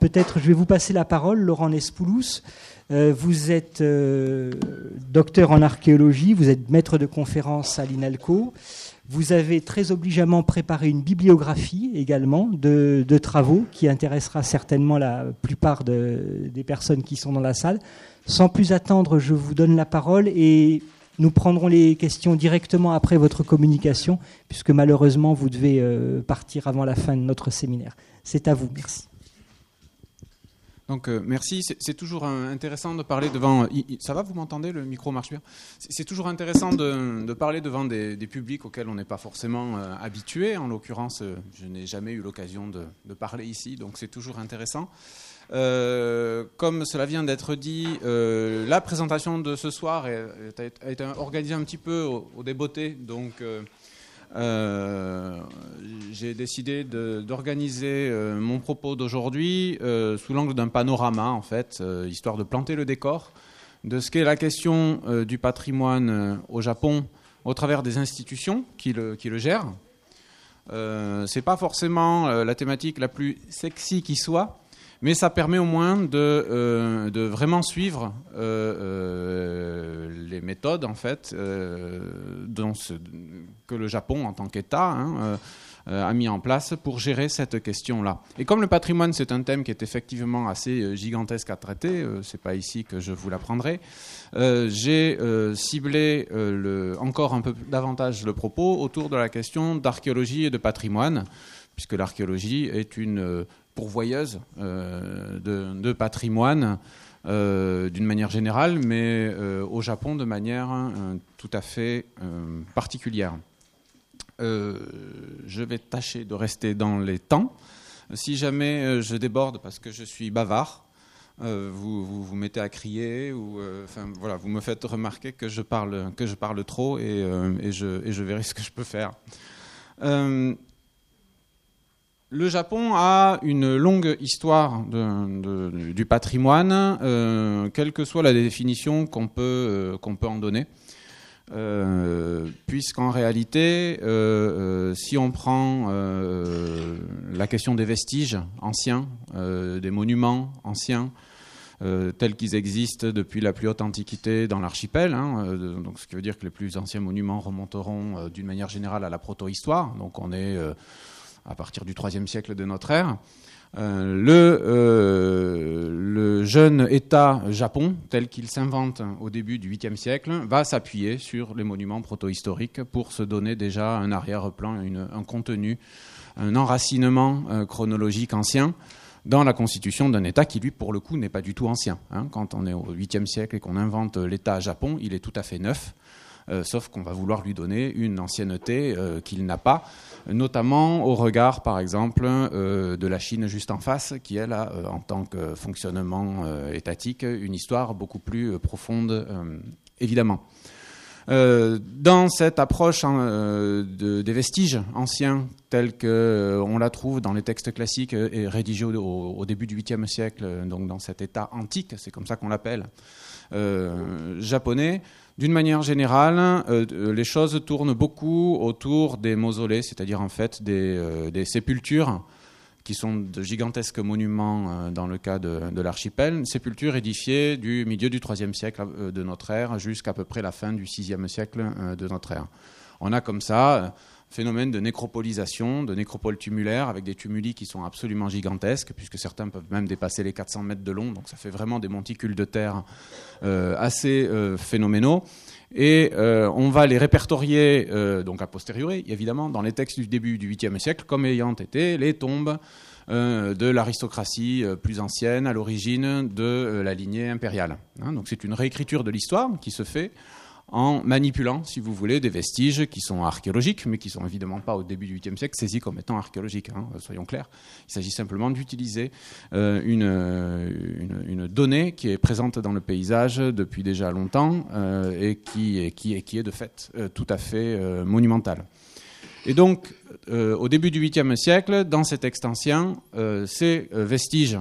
Peut-être je vais vous passer la parole, Laurent Nespoulous. Euh, vous êtes euh, docteur en archéologie, vous êtes maître de conférence à l'INALCO. Vous avez très obligeamment préparé une bibliographie également de, travaux qui intéressera certainement la plupart des personnes qui sont dans la salle. Sans plus attendre, je vous donne la parole et nous prendrons les questions directement après votre communication, puisque malheureusement vous devez euh, partir avant la fin de notre séminaire. C'est à vous. Merci. Donc euh, merci, c'est toujours intéressant de parler devant. Ça va, vous m'entendez Le micro marche bien? C'est toujours intéressant de, parler devant des, publics auxquels on n'est pas forcément euh, habitué. En l'occurrence, euh, je n'ai jamais eu l'occasion de, parler ici, donc c'est toujours intéressant. comme cela vient d'être dit, la présentation de ce soir a, été organisée un petit peu au, au débeauté, donc euh, j'ai décidé d'organiser euh, mon propos d'aujourd'hui euh, sous l'angle d'un panorama, en fait, histoire de planter le décor de ce qu'est la question du patrimoine au Japon au travers des institutions qui le, qui le gèrent. Euh, c'est pas forcément la thématique la plus sexy qui soit, mais ça permet au moins de, euh, vraiment suivre euh, euh, les méthodes en fait que le Japon en tant qu'État hein, a mis en place pour gérer cette question-là. Et comme le patrimoine c'est un thème qui est effectivement assez gigantesque à traiter, c'est pas ici que je vous l'apprendrai. J'ai ciblé encore un peu davantage le propos autour de la question d'archéologie et de patrimoine, puisque l'archéologie est une pourvoyeuse euh, de, patrimoine euh, d'une manière générale, mais euh, au Japon de manière tout à fait particulière. je vais tâcher de rester dans les temps. Si jamais je déborde parce que je suis bavard, vous, vous, mettez à crier ou voilà, vous me faites remarquer que je parle que je parle trop et, et, je, et je, verrai ce que je peux faire. Le Japon a une longue histoire du patrimoine, euh, quelle que soit la définition qu'on peut, euh, en donner. Euh, puisqu'en réalité, si on prend la question des vestiges anciens, des monuments anciens, tels qu'ils existent depuis la plus haute antiquité dans l'archipel, hein, ce qui veut dire que les plus anciens monuments remonteront d'une manière générale à la protohistoire. Donc on est à partir du IIIe siècle de notre ère. Euh, le, euh, le, jeune État Japon, tel qu'il s'invente au début du 8e siècle, va s'appuyer sur les monuments protohistoriques pour se donner déjà un arrière-plan, un contenu, un enracinement euh, chronologique ancien dans la constitution d'un État qui, lui, pour le coup, n'est pas du tout ancien. Hein. Quand on est au 8e siècle et qu'on invente l'État Japon, il est tout à fait neuf. Sauf qu'on va vouloir lui donner une ancienneté qu'il n'a pas, notamment au regard, par exemple, euh, de la Chine juste en face, qui, elle, a, en tant que fonctionnement étatique, une histoire beaucoup plus profonde, évidemment. dans cette approche hein, des vestiges anciens tels qu'on la trouve dans les textes classiques et rédigés au, au début du 8e siècle, donc dans cet état antique, c'est comme ça qu'on l'appelle, japonais, d'une manière générale, euh, euh, les choses tournent beaucoup autour des mausolées, c'est-à-dire en fait des, euh, sépultures qui sont de gigantesques monuments dans le cas de, de l'archipel, sépultures édifiées du milieu du IIIe siècle de notre ère jusqu'à peu près la fin du VIe siècle de notre ère. On a comme ça phénomène de nécropolisation, de nécropole tumulaire, avec des tumuli qui sont absolument gigantesques, puisque certains peuvent même dépasser les 400 mètres de long, donc ça fait vraiment des monticules de terre euh, assez euh, phénoménaux. Et euh, on va les répertorier, donc a posteriori, évidemment, dans les textes du début du 8e siècle, comme ayant été les tombes de l'aristocratie plus ancienne, à l'origine de la lignée impériale. Hein. donc c'est une réécriture de l'histoire qui se fait en manipulant, si vous voulez, des vestiges qui sont archéologiques, mais qui sont évidemment pas au début du 8e siècle saisis comme étant archéologiques, hein, soyons clairs. Il s'agit simplement d'utiliser euh, une, une, donnée qui est présente dans le paysage depuis déjà longtemps euh, et, qui, est de fait euh, tout à fait monumentale. Et donc, au début du 8e siècle, dans ces textes anciens, ces vestiges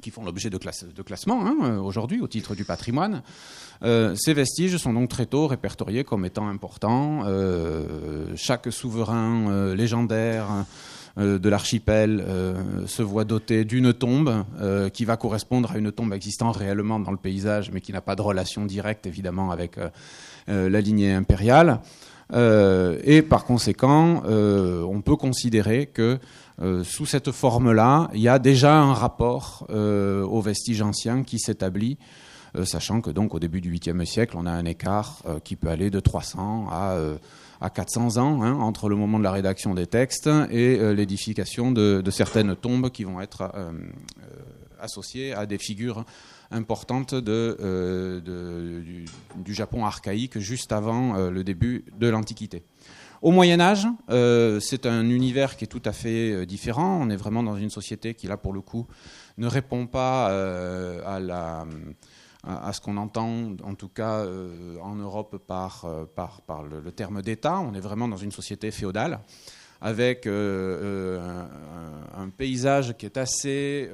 qui font l'objet de, classe, de classement hein, aujourd'hui au titre du patrimoine, euh, ces vestiges sont donc très tôt répertoriés comme étant importants. Euh, chaque souverain euh, légendaire de l'archipel se voit doté d'une tombe qui va correspondre à une tombe existant réellement dans le paysage, mais qui n'a pas de relation directe évidemment avec la lignée impériale. et par conséquent, on peut considérer que sous cette forme-là, il y a déjà un rapport aux vestiges anciens qui s'établit euh, sachant que donc au début du 8e siècle, on a un écart euh, qui peut aller de 300 à, euh, à 400 ans hein, entre le moment de la rédaction des textes et l'édification de, certaines tombes qui vont être associées à des figures importantes du, Japon archaïque juste avant le début de l'Antiquité. Au Moyen Âge, c'est un univers qui est tout à fait différent. On est vraiment dans une société qui, là, pour le coup, ne répond pas à la à, ce qu'on entend, en tout cas euh, en Europe, par, euh, le, terme d'État. On est vraiment dans une société féodale avec euh, un, paysage qui est assez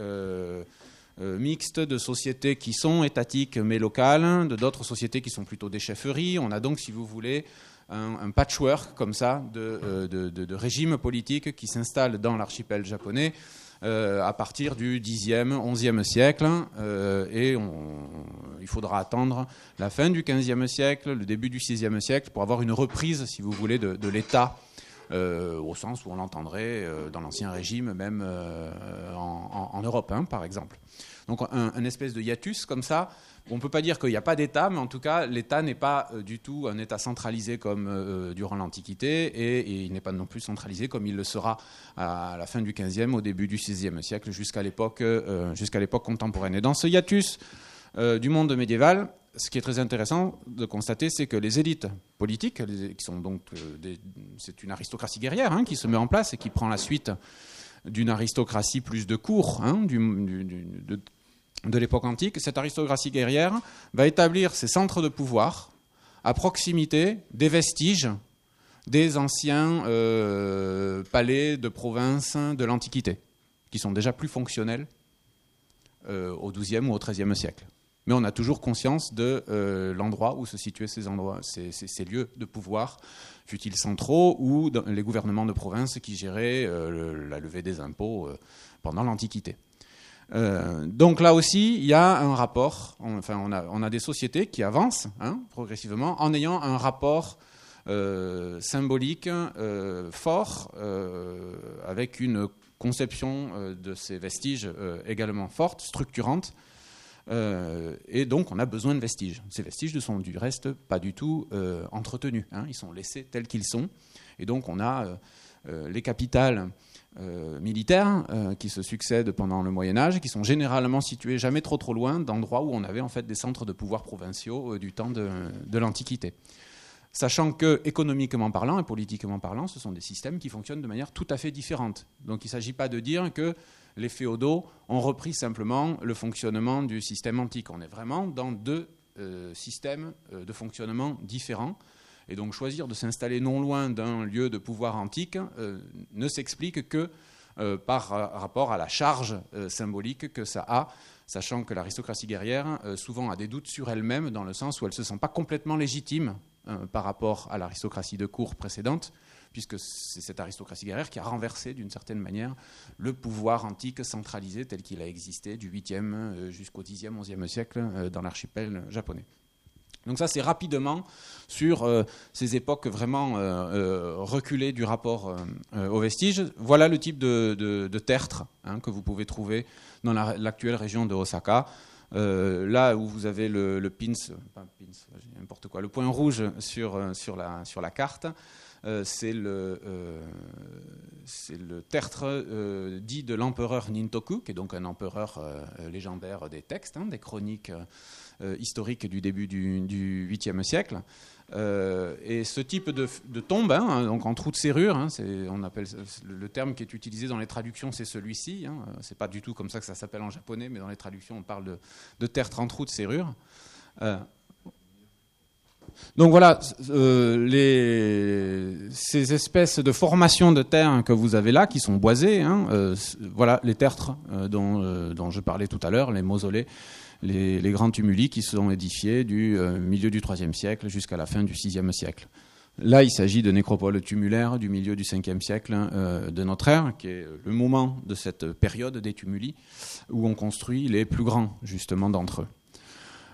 mixte de sociétés qui sont étatiques mais locales, de d'autres sociétés qui sont plutôt des chefferies. On a donc, si vous voulez, un, patchwork comme ça de, de, de régimes politiques qui s'installent dans l'archipel japonais euh, à partir du 10e, 11e siècle. Euh, et il faudra attendre la fin du 15e siècle, le début du 6e siècle, pour avoir une reprise, si vous voulez, de, l'État. Euh, au sens où on l'entendrait dans l'ancien régime, même en, Europe, hein, par exemple. Donc un, espèce de hiatus comme ça, on ne peut pas dire qu'il n'y a pas d'État, mais en tout cas, l'État n'est pas euh, du tout un État centralisé comme euh, euh, durant l'Antiquité, et, il n'est pas non plus centralisé comme il le sera à la fin du XVe, au début du VIe siècle, jusqu'à l'époque contemporaine. Et dans ce hiatus du monde médiéval, ce qui est très intéressant de constater, c'est que les élites politiques, qui sont donc c'est une aristocratie guerrière hein, qui se met en place et qui prend la suite d'une aristocratie plus de cour, hein, du, de l'époque antique, cette aristocratie guerrière va établir ses centres de pouvoir à proximité des vestiges des anciens euh, palais de province de l'Antiquité, qui sont déjà plus fonctionnels euh, au XIIe ou au XIIIe siècle. Mais on a toujours conscience de euh, l'endroit où se situaient ces, lieux de pouvoir, fut-ils centraux ou les gouvernements de province qui géraient la levée des impôts pendant l'Antiquité. Euh, donc là aussi, il y a un rapport, enfin on a, on a des sociétés qui avancent hein, progressivement en ayant un rapport euh, symbolique euh, fort, avec une conception de ces vestiges également forte, structurante. et donc on a besoin de vestiges. Ces vestiges ne sont du reste pas du tout entretenus, hein. ils sont laissés tels qu'ils sont. Et donc on a les capitales euh, militaires euh, qui se succèdent pendant le Moyen Âge, qui sont généralement situés jamais trop trop loin d'endroits où on avait en fait des centres de pouvoir provinciaux euh, du temps de, l'Antiquité. Sachant que économiquement parlant et politiquement parlant, ce sont des systèmes qui fonctionnent de manière tout à fait différente. Donc il ne s'agit pas de dire que les féodaux ont repris simplement le fonctionnement du système antique. On est vraiment dans deux systèmes de fonctionnement différents et donc choisir de s'installer non loin d'un lieu de pouvoir antique euh, ne s'explique que euh, par rapport à la charge euh, symbolique que ça a, sachant que l'aristocratie guerrière souvent a des doutes sur elle-même dans le sens où elle ne se sent pas complètement légitime par rapport à l'aristocratie de cour précédente, puisque c'est cette aristocratie guerrière qui a renversé d'une certaine manière le pouvoir antique centralisé tel qu'il a existé du 8e jusqu'au 10e, 11e siècle dans l'archipel japonais. Donc ça, c'est rapidement sur euh, ces époques vraiment euh, euh, reculées du rapport aux vestiges. Voilà le type de, tertre hein, que vous pouvez trouver dans l'actuelle région de Osaka. là où vous avez le, pins, n'importe quoi, le point rouge sur, sur, la, sur la carte, c'est le, le, tertre dit de l'empereur Nintoku, qui est donc un empereur légendaire des textes, hein, des chroniques historique du début du, 8e siècle. Euh, et ce type de, tombe, hein, donc en trou de serrure, hein, on appelle le terme qui est utilisé dans les traductions, c'est celui-ci. Hein, c'est pas du tout comme ça que ça s'appelle en japonais, mais dans les traductions, on parle de, de tertre en trou de serrure. Euh, donc voilà, les, ces espèces de formations de terre que vous avez là, qui sont boisées, voilà les tertres dont, dont, je parlais tout à l'heure, les mausolées les, grands tumuli qui sont édifiés du euh, milieu du IIIe siècle jusqu'à la fin du VIe siècle. Là, il s'agit de nécropoles tumulaires du milieu du 5e siècle de notre ère, qui est le moment de cette période des tumuli, où on construit les plus grands, justement, d'entre eux.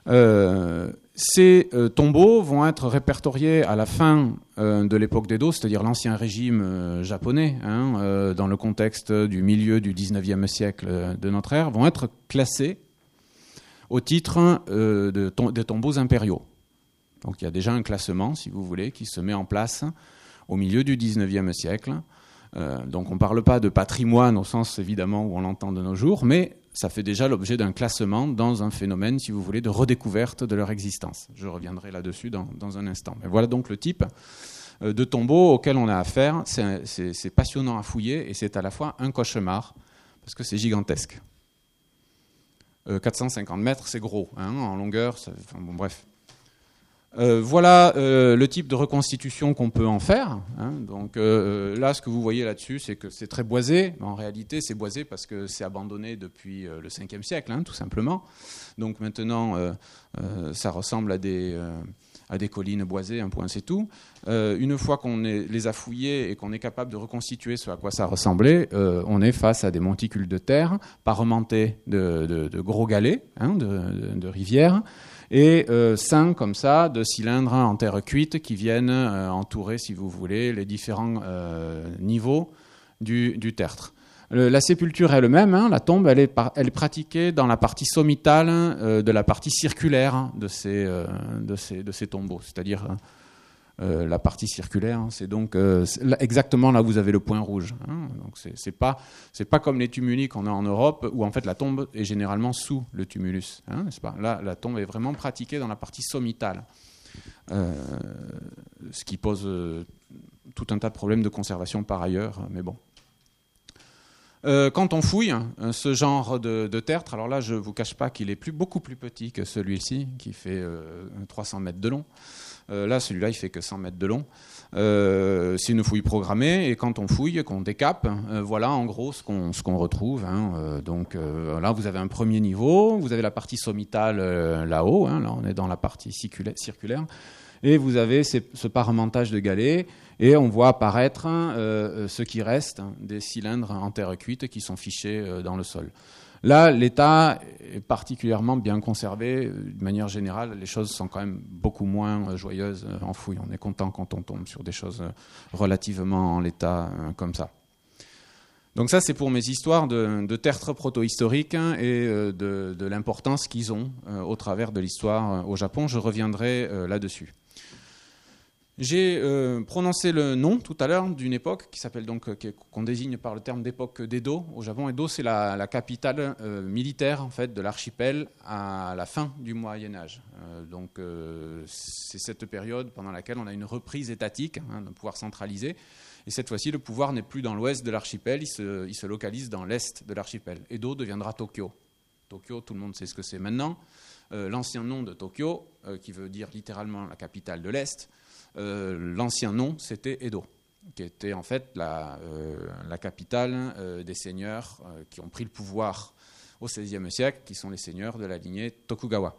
Euh, ces euh, tombeaux vont être répertoriés à la fin euh, de l'époque d'Edo, c'est-à-dire l'ancien régime japonais, hein, dans le contexte du milieu du 19e siècle de notre ère, vont être classés au titre de des tombeaux impériaux. Donc il y a déjà un classement, si vous voulez, qui se met en place au milieu du 19e siècle. donc on ne parle pas de patrimoine au sens évidemment où on l'entend de nos jours, mais ça fait déjà l'objet d'un classement dans un phénomène, si vous voulez, de redécouverte de leur existence. Je reviendrai là-dessus dans, un instant. Mais voilà donc le type euh, de tombeau auquel on a affaire. C'est passionnant à fouiller et c'est à la fois un cauchemar, parce que c'est gigantesque. 450 euh, mètres, c'est gros, hein, en longueur. bon, bref. Euh, voilà euh, le type de reconstitution qu'on peut en faire. Hein. Donc là, ce que vous voyez là-dessus, c'est que c'est très boisé. En réalité, c'est boisé parce que c'est abandonné depuis le 5e siècle, hein, tout simplement. Donc maintenant, ça ressemble à des, à des collines boisées, un point c'est tout. une fois qu'on les a fouillées et qu'on est capable de reconstituer ce à quoi ça ressemblait, on est face à des monticules de terre parementés de, de, gros galets hein, de, rivières et euh, cinq comme ça de cylindres en terre cuite qui viennent euh, entourer, si vous voulez, les différents euh, niveaux du, tertre. La sépulture elle-même, hein, la tombe, elle est, est, pratiquée dans la partie sommitale de la partie circulaire de ces, de ces, tombeaux, c'est-à-dire euh, la partie circulaire, hein, c'est donc euh, exactement là où vous avez le point rouge. Hein. donc c'est pas comme les tumuli qu'on a en Europe où en fait la tombe est généralement sous le tumulus, hein, n'est-ce pas? Là, la tombe est vraiment pratiquée dans la partie sommitale, euh, ce qui pose tout un tas de problèmes de conservation par ailleurs, mais bon. Quand on fouille ce genre de, tertre, alors là je ne vous cache pas qu'il est beaucoup plus petit que celui-ci, qui fait 300 mètres de long. Euh, là, celui-là, il fait que 100 mètres de long. Euh, c'est une fouille programmée et quand on fouille, qu'on décape, euh, voilà en gros ce qu'on ce qu'on retrouve. Hein. donc là, vous avez un premier niveau, vous avez la partie sommitale là-haut, hein. là on est dans la partie circulaire, et vous avez ce parementage de galets et on voit apparaître ce qui reste des cylindres en terre cuite qui sont fichés dans le sol. Là, l'État est particulièrement bien conservé. De manière générale, les choses sont quand même beaucoup moins euh, joyeuses euh, en fouille. On est content quand on tombe sur des choses euh, relativement en l'état comme ça. Donc ça, c'est pour mes histoires de, de tertres proto-historiques hein, et de l'importance qu'ils ont au travers de l'histoire au Japon. Je reviendrai là-dessus. J'ai euh, prononcé le nom tout à l'heure d'une époque qui s'appelle donc euh, qu'on désigne par le terme d'époque d'Edo au Japon. Edo, c'est la, capitale euh, militaire en fait de l'archipel à la fin du Moyen Âge. donc c'est cette période pendant laquelle on a une reprise étatique hein, d'un pouvoir centralisé. Et cette fois-ci, le pouvoir n'est plus dans l'ouest de l'archipel, il se, localise dans l'est de l'archipel. Edo deviendra Tokyo. Tokyo, tout le monde sait ce que c'est maintenant. L'ancien nom de Tokyo, qui veut dire littéralement la capitale de l'est l'ancien nom, c'était Edo, qui était en fait la, euh, capitale euh, des seigneurs qui ont pris le pouvoir au XVIe siècle, qui sont les seigneurs de la lignée Tokugawa.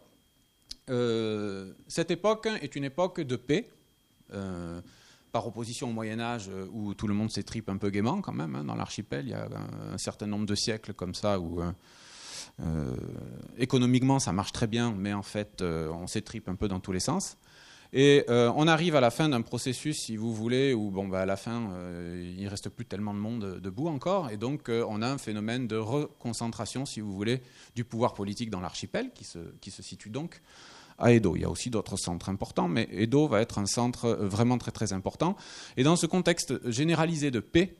cette époque est une époque de paix, par opposition au Moyen Âge où tout le monde s'étripe un peu gaiement quand même. Hein, dans l'archipel, il y a un, certain nombre de siècles comme ça où économiquement ça marche très bien, mais en fait on s'étripe un peu dans tous les sens. Et euh, on arrive à la fin d'un processus, si vous voulez, où bon, bah, à la fin, euh, il ne reste plus tellement de monde debout encore. Et donc, euh, on a un phénomène de reconcentration, si vous voulez, du pouvoir politique dans l'archipel, qui se, qui se situe donc à Edo. Il y a aussi d'autres centres importants, mais Edo va être un centre vraiment très très important. Et dans ce contexte généralisé de paix,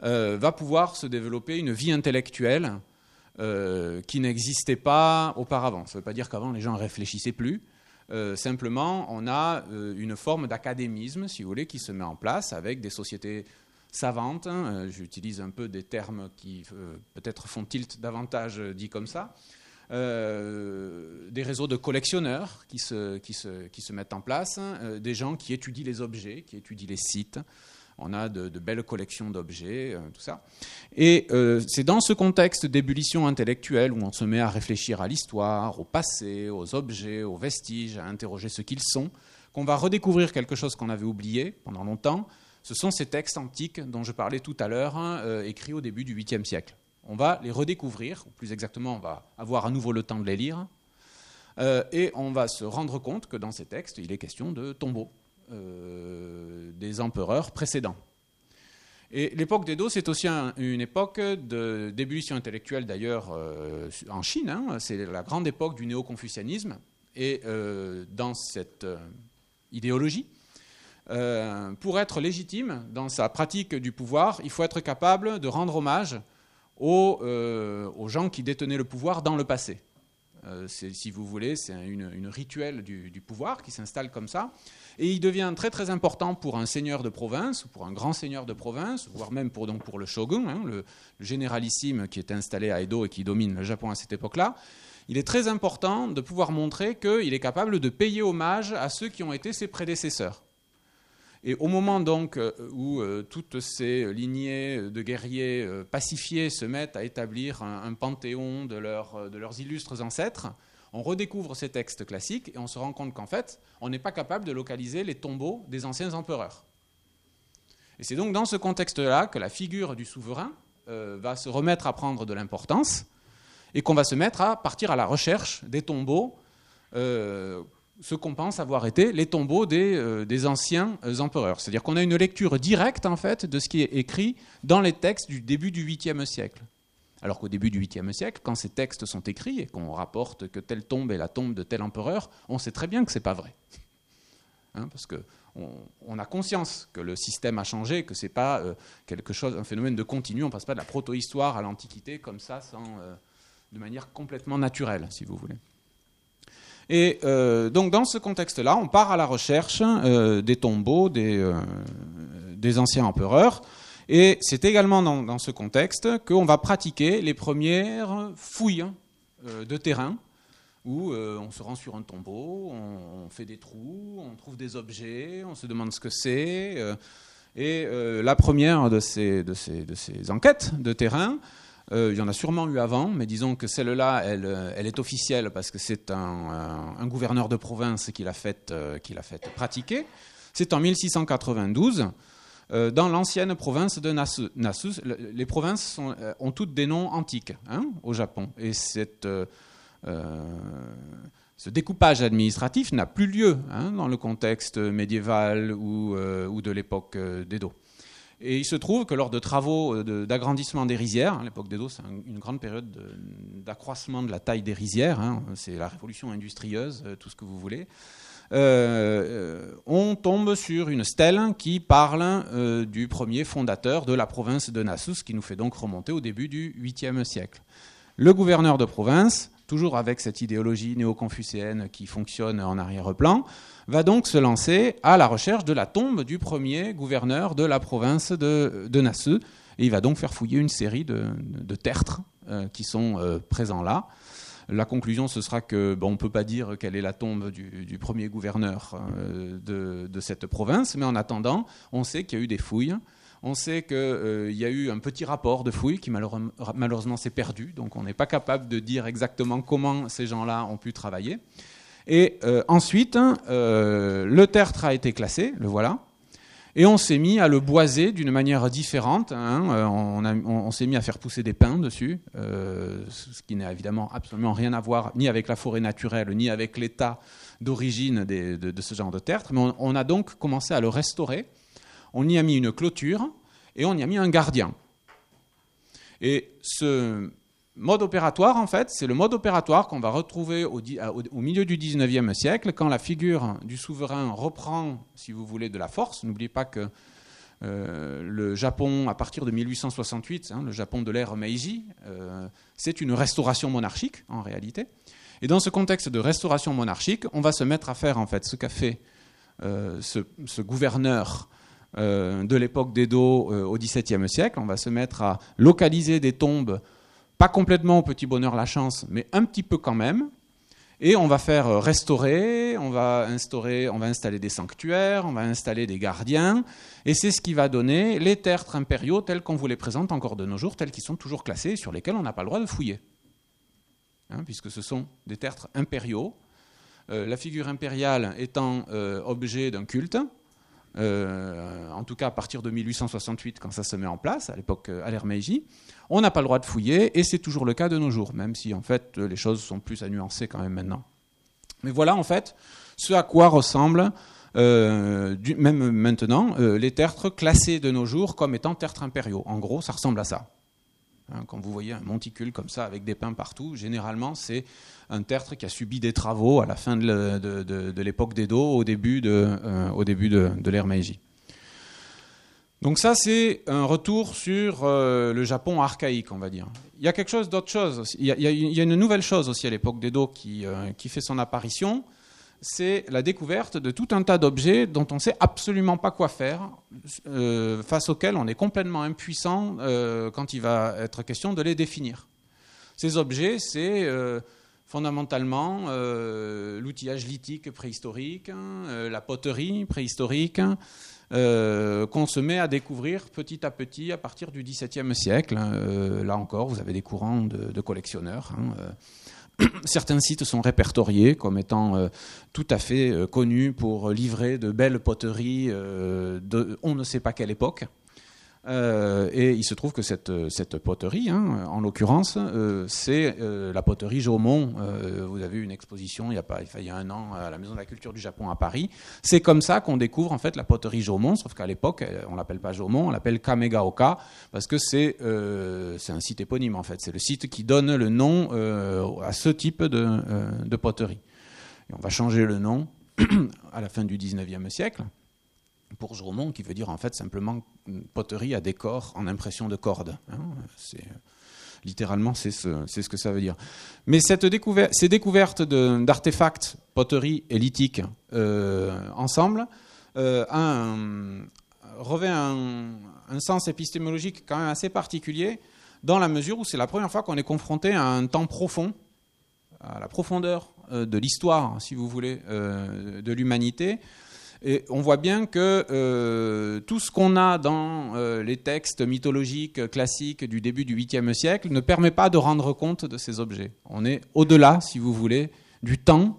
va pouvoir se développer une vie intellectuelle qui n'existait pas auparavant. Ça ne veut pas dire qu'avant les gens réfléchissaient plus, euh, simplement, on a euh, une forme d'académisme, si vous voulez, qui se met en place avec des sociétés savantes. Hein. Euh, j'utilise un peu des termes qui peut-être font tilt davantage dit comme ça. des réseaux de collectionneurs qui se, qui se, qui se mettent en place, hein. des gens qui étudient les objets, qui étudient les sites, on a de, belles collections d'objets, euh, tout ça. Et euh, c'est dans ce contexte d'ébullition intellectuelle où on se met à réfléchir à l'histoire, au passé, aux objets, aux vestiges, à interroger ce qu'ils sont, qu'on va redécouvrir quelque chose qu'on avait oublié pendant longtemps. Ce sont ces textes antiques dont je parlais tout à l'heure, hein, euh, écrits au début du 8e siècle. On va les redécouvrir, ou plus exactement, on va avoir à nouveau le temps de les lire, et on va se rendre compte que dans ces textes, il est question de tombeaux euh, des empereurs précédents. Et l'époque d'Edo, c'est aussi une époque d'ébullition intellectuelle, d'ailleurs, euh, en Chine. Hein. c'est la grande époque du néo-confucianisme. Et dans cette idéologie, pour être légitime dans sa pratique du pouvoir, il faut être capable de rendre hommage aux gens qui détenaient le pouvoir dans le passé. Euh, si vous voulez, c'est une, rituel du, pouvoir qui s'installe comme ça. Et il devient très très important pour un seigneur de province, ou pour un grand seigneur de province, voire même pour, donc pour le shogun, hein, le, généralissime qui est installé à Edo et qui domine le Japon à cette époque-là. Il est très important de pouvoir montrer qu'il est capable de payer hommage à ceux qui ont été ses prédécesseurs. Et au moment donc euh, où euh, toutes ces lignées de guerriers euh, pacifiés se mettent à établir un, panthéon de, de, leurs illustres ancêtres, on redécouvre ces textes classiques et on se rend compte qu'en fait, on n'est pas capable de localiser les tombeaux des anciens empereurs. Et c'est donc dans ce contexte-là que la figure du souverain va se remettre à prendre de l'importance et qu'on va se mettre à partir à la recherche des tombeaux ce qu'on pense avoir été les tombeaux des, euh, anciens euh, empereurs. C'est-à-dire qu'on a une lecture directe en fait de ce qui est écrit dans les textes du début du 8e siècle. Alors qu'au début du 8e siècle, quand ces textes sont écrits et qu'on rapporte que telle tombe est la tombe de tel empereur, on sait très bien que ce n'est pas vrai. Hein, parce qu'on on a conscience que le système a changé, que ce n'est pas euh, quelque chose, un phénomène de continu, on ne passe pas de la proto-histoire à l'Antiquité comme ça, de manière complètement naturelle, si vous voulez. Et euh, donc dans ce contexte-là, on part à la recherche euh, des tombeaux euh, des, anciens empereurs. Et c'est également dans, ce contexte qu'on va pratiquer les premières fouilles de terrain, où on se rend sur un tombeau, on, fait des trous, on trouve des objets, on se demande ce que c'est. et la première de ces, de ces enquêtes de terrain, euh, il y en a sûrement eu avant, mais disons que celle-là, elle, euh, est officielle parce que c'est un, gouverneur de province qui l'a fait, euh, fait, pratiquer. C'est en 1692 dans l'ancienne province de Nasu. les provinces ont toutes des noms antiques hein, au Japon. Et ce découpage administratif n'a plus lieu hein, dans le contexte médiéval ou de l'époque d'Edo. Et il se trouve que lors de travaux euh, d'agrandissement des rizières, à l'époque d'Edo, c'est une grande période d'accroissement de, la taille des rizières, hein, c'est la révolution industrieuse, euh, tout ce que vous voulez, euh, on tombe sur une stèle qui parle du premier fondateur de la province de Nasus, qui nous fait donc remonter au début du 8e siècle. Le gouverneur de province, toujours avec cette idéologie néo-confucéenne qui fonctionne en arrière-plan, va donc se lancer à la recherche de la tombe du premier gouverneur de la province de, de Nassau. Et il va donc faire fouiller une série de, tertres euh, qui sont euh, présents là. La conclusion, ce sera que on ne peut pas dire quelle est la tombe du, premier gouverneur euh, de, cette province, mais en attendant, on sait qu'il y a eu des fouilles. On sait qu'il y a eu un petit rapport de fouilles qui malheureusement s'est perdu, donc on n'est pas capable de dire exactement comment ces gens-là ont pu travailler. Et euh, ensuite, euh, le tertre a été classé, le voilà. Et on s'est mis à le boiser d'une manière différente. Hein. Euh, on, s'est mis à faire pousser des pins dessus, ce qui n'a évidemment absolument rien à voir ni avec la forêt naturelle, ni avec l'état d'origine de, ce genre de tertre. Mais on, a donc commencé à le restaurer. On y a mis une clôture et on y a mis un gardien. Et ce, mode opératoire, en fait, c'est le mode opératoire qu'on va retrouver au, milieu du 19e siècle, quand la figure du souverain reprend, si vous voulez, de la force. N'oubliez pas que euh, le Japon, à partir de 1868, hein, le Japon de l'ère Meiji, euh, c'est une restauration monarchique, en réalité. Et dans ce contexte de restauration monarchique, on va se mettre à faire, en fait, ce qu'a fait euh, ce, ce, gouverneur de l'époque d'Edo au XVIIe siècle. On va se mettre à localiser des tombes pas complètement au petit bonheur la chance, mais un petit peu quand même. Et on va faire euh, restaurer, on va instaurer, on va installer des sanctuaires, on va installer des gardiens, et c'est ce qui va donner les tertres impériaux tels qu'on vous les présente encore de nos jours, tels qu'ils sont toujours classés, sur lesquels on n'a pas le droit de fouiller, hein, puisque ce sont des tertres impériaux la figure impériale étant objet d'un culte, en tout cas à partir de 1868 quand ça se met en place, à l'époque à l'ère Meiji, on n'a pas le droit de fouiller et c'est toujours le cas de nos jours, même si en fait les choses sont plus à nuancer quand même maintenant. Mais voilà en fait ce à quoi ressemble euh, même maintenant, euh, les tertres classés de nos jours comme étant tertres impériaux. En gros, ça ressemble à ça. Hein, quand vous voyez un monticule comme ça avec des pins partout, généralement c'est un tertre qui a subi des travaux à la fin de, l'époque d'Edo, au début de, euh, de, l'ère Meiji. Donc ça c'est un retour sur le Japon archaïque, on va dire. Il y a quelque chose d'autre chose. Il y, a, une nouvelle chose aussi à l'époque d'Edo qui, qui fait son apparition c'est la découverte de tout un tas d'objets dont on ne sait absolument pas quoi faire, euh, face auxquels on est complètement impuissant euh, quand il va être question de les définir. Ces objets, c'est euh, fondamentalement l'outillage lithique préhistorique, hein, la poterie préhistorique, qu'on se met à découvrir petit à petit à partir du XVIIe siècle. là encore, vous avez des courants de, collectionneurs. Hein, Certains sites sont répertoriés comme étant euh, tout à fait euh, connus pour livrer de belles poteries euh, de on ne sait pas quelle époque. Euh, et il se trouve que cette, cette poterie, hein, en l'occurrence, euh, c'est euh, la poterie Jaumont. vous avez eu une exposition il y, a pas, il y un an à la Maison de la Culture du Japon à Paris. C'est comme ça qu'on découvre en fait la poterie Jaumont, sauf qu'à l'époque, on l'appelle pas Jaumont, on l'appelle Kamegaoka, parce que c'est c'est un site éponyme en fait. C'est le site qui donne le nom à ce type de, de poterie. On va changer le nom à la fin du 19e siècle pour Jaumont, qui veut dire en fait simplement poterie à décor en impression de corde. Hein. c'est littéralement c'est ce, ce, que ça veut dire. Mais cette ces découvertes d'artefacts, poterie et lithique euh, ensemble euh, un, revêt un, sens épistémologique quand même assez particulier dans la mesure où c'est la première fois qu'on est confronté à un temps profond, à la profondeur euh, de l'histoire, si vous voulez, de l'humanité et on voit bien que euh, tout ce qu'on a dans euh, les textes mythologiques classiques du début du 8e siècle ne permet pas de rendre compte de ces objets. On est au-delà, si vous voulez, du temps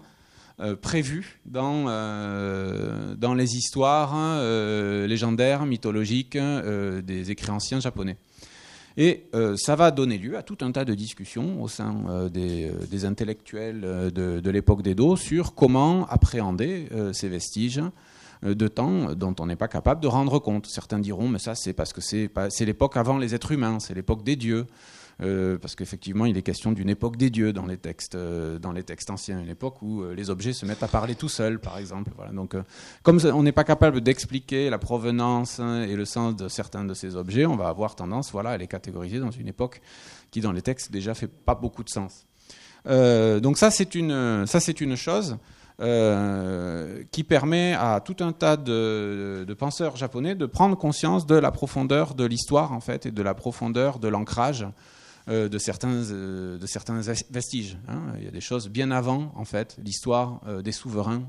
euh, prévu dans, dans les histoires hein, légendaires, mythologiques des écrits anciens japonais. Et ça va donner lieu à tout un tas de discussions au sein des, intellectuels de, de l'époque d'Edo sur comment appréhender ces vestiges, de temps dont on n'est pas capable de rendre compte. Certains diront, mais ça c'est parce que c'est l'époque avant les êtres humains, c'est l'époque des dieux. Euh, parce qu'effectivement, il est question d'une époque des dieux dans les textes, euh, dans les textes anciens, une époque où les objets se mettent à parler tout seuls, par exemple. Voilà. Donc, comme on n'est pas capable d'expliquer la provenance et le sens de certains de ces objets, on va avoir tendance, voilà, à les catégoriser dans une époque qui, dans les textes, déjà fait pas beaucoup de sens. donc ça, c'est une, ça, c'est une chose. Euh, qui permet à tout un tas de, penseurs japonais de prendre conscience de la profondeur de l'histoire en fait et de la profondeur de l'ancrage euh, de, certains, euh, de certains vestiges. Hein. Il y a des choses bien avant en fait l'histoire des souverains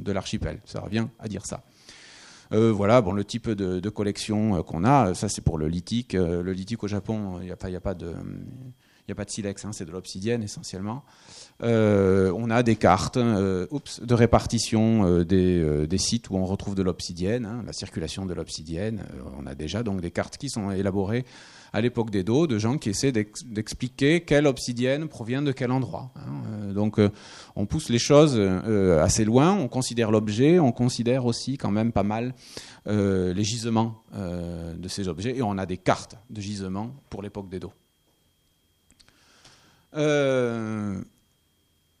de l'archipel. Ça revient à dire ça. voilà, bon, le type de, collection qu'on a, ça c'est pour le lithique. le lithique au Japon, il n'y a, a, pas de, a pas de silex, hein, c'est de l'obsidienne essentiellement. Euh, on a des cartes euh, de répartition euh, des, sites où on retrouve de l'obsidienne, hein, la circulation de l'obsidienne. on a déjà donc des cartes qui sont élaborées à l'époque des dos de gens qui essaient d'expliquer quelle obsidienne provient de quel endroit. Hein. donc on pousse les choses assez loin, on considère l'objet, on considère aussi quand même pas mal les gisements de ces objets et on a des cartes de gisements pour l'époque des dos.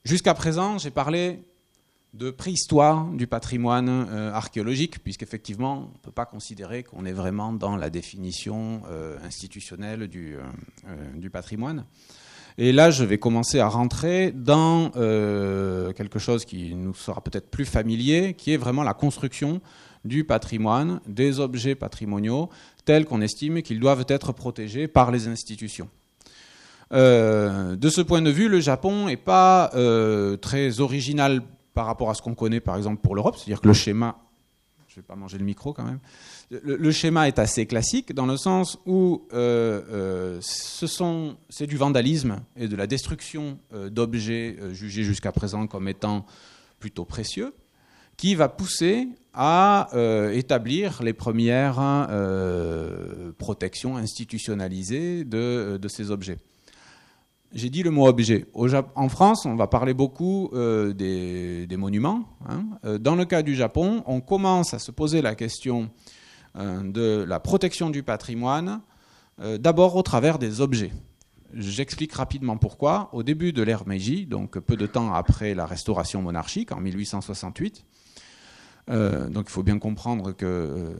Jusqu'à présent, j'ai parlé de préhistoire du patrimoine euh, archéologique, puisqu'effectivement, on ne peut pas considérer qu'on est vraiment dans la définition euh, institutionnelle du, euh, du, patrimoine. Et là, je vais commencer à rentrer dans quelque chose qui nous sera peut-être plus familier, qui est vraiment la construction du patrimoine, des objets patrimoniaux, tels qu'on estime qu'ils doivent être protégés par les institutions. Euh, de ce point de vue, le Japon n'est pas euh, très original par rapport à ce qu'on connaît, par exemple, pour l'Europe. C'est-à-dire que le schéma, je vais pas manger le micro quand même, le, schéma est assez classique dans le sens où euh, c'est du vandalisme et de la destruction d'objets jugés jusqu'à présent comme étant plutôt précieux, qui va pousser à établir les premières protections institutionnalisées de, ces objets. J'ai dit le mot objet. en France, on va parler beaucoup euh, des, monuments. Hein. Dans le cas du Japon, on commence à se poser la question de la protection du patrimoine, d'abord au travers des objets. J'explique rapidement pourquoi. Au début de l'ère Meiji, donc peu de temps après la restauration monarchique, en 1868, euh, donc il faut bien comprendre que euh,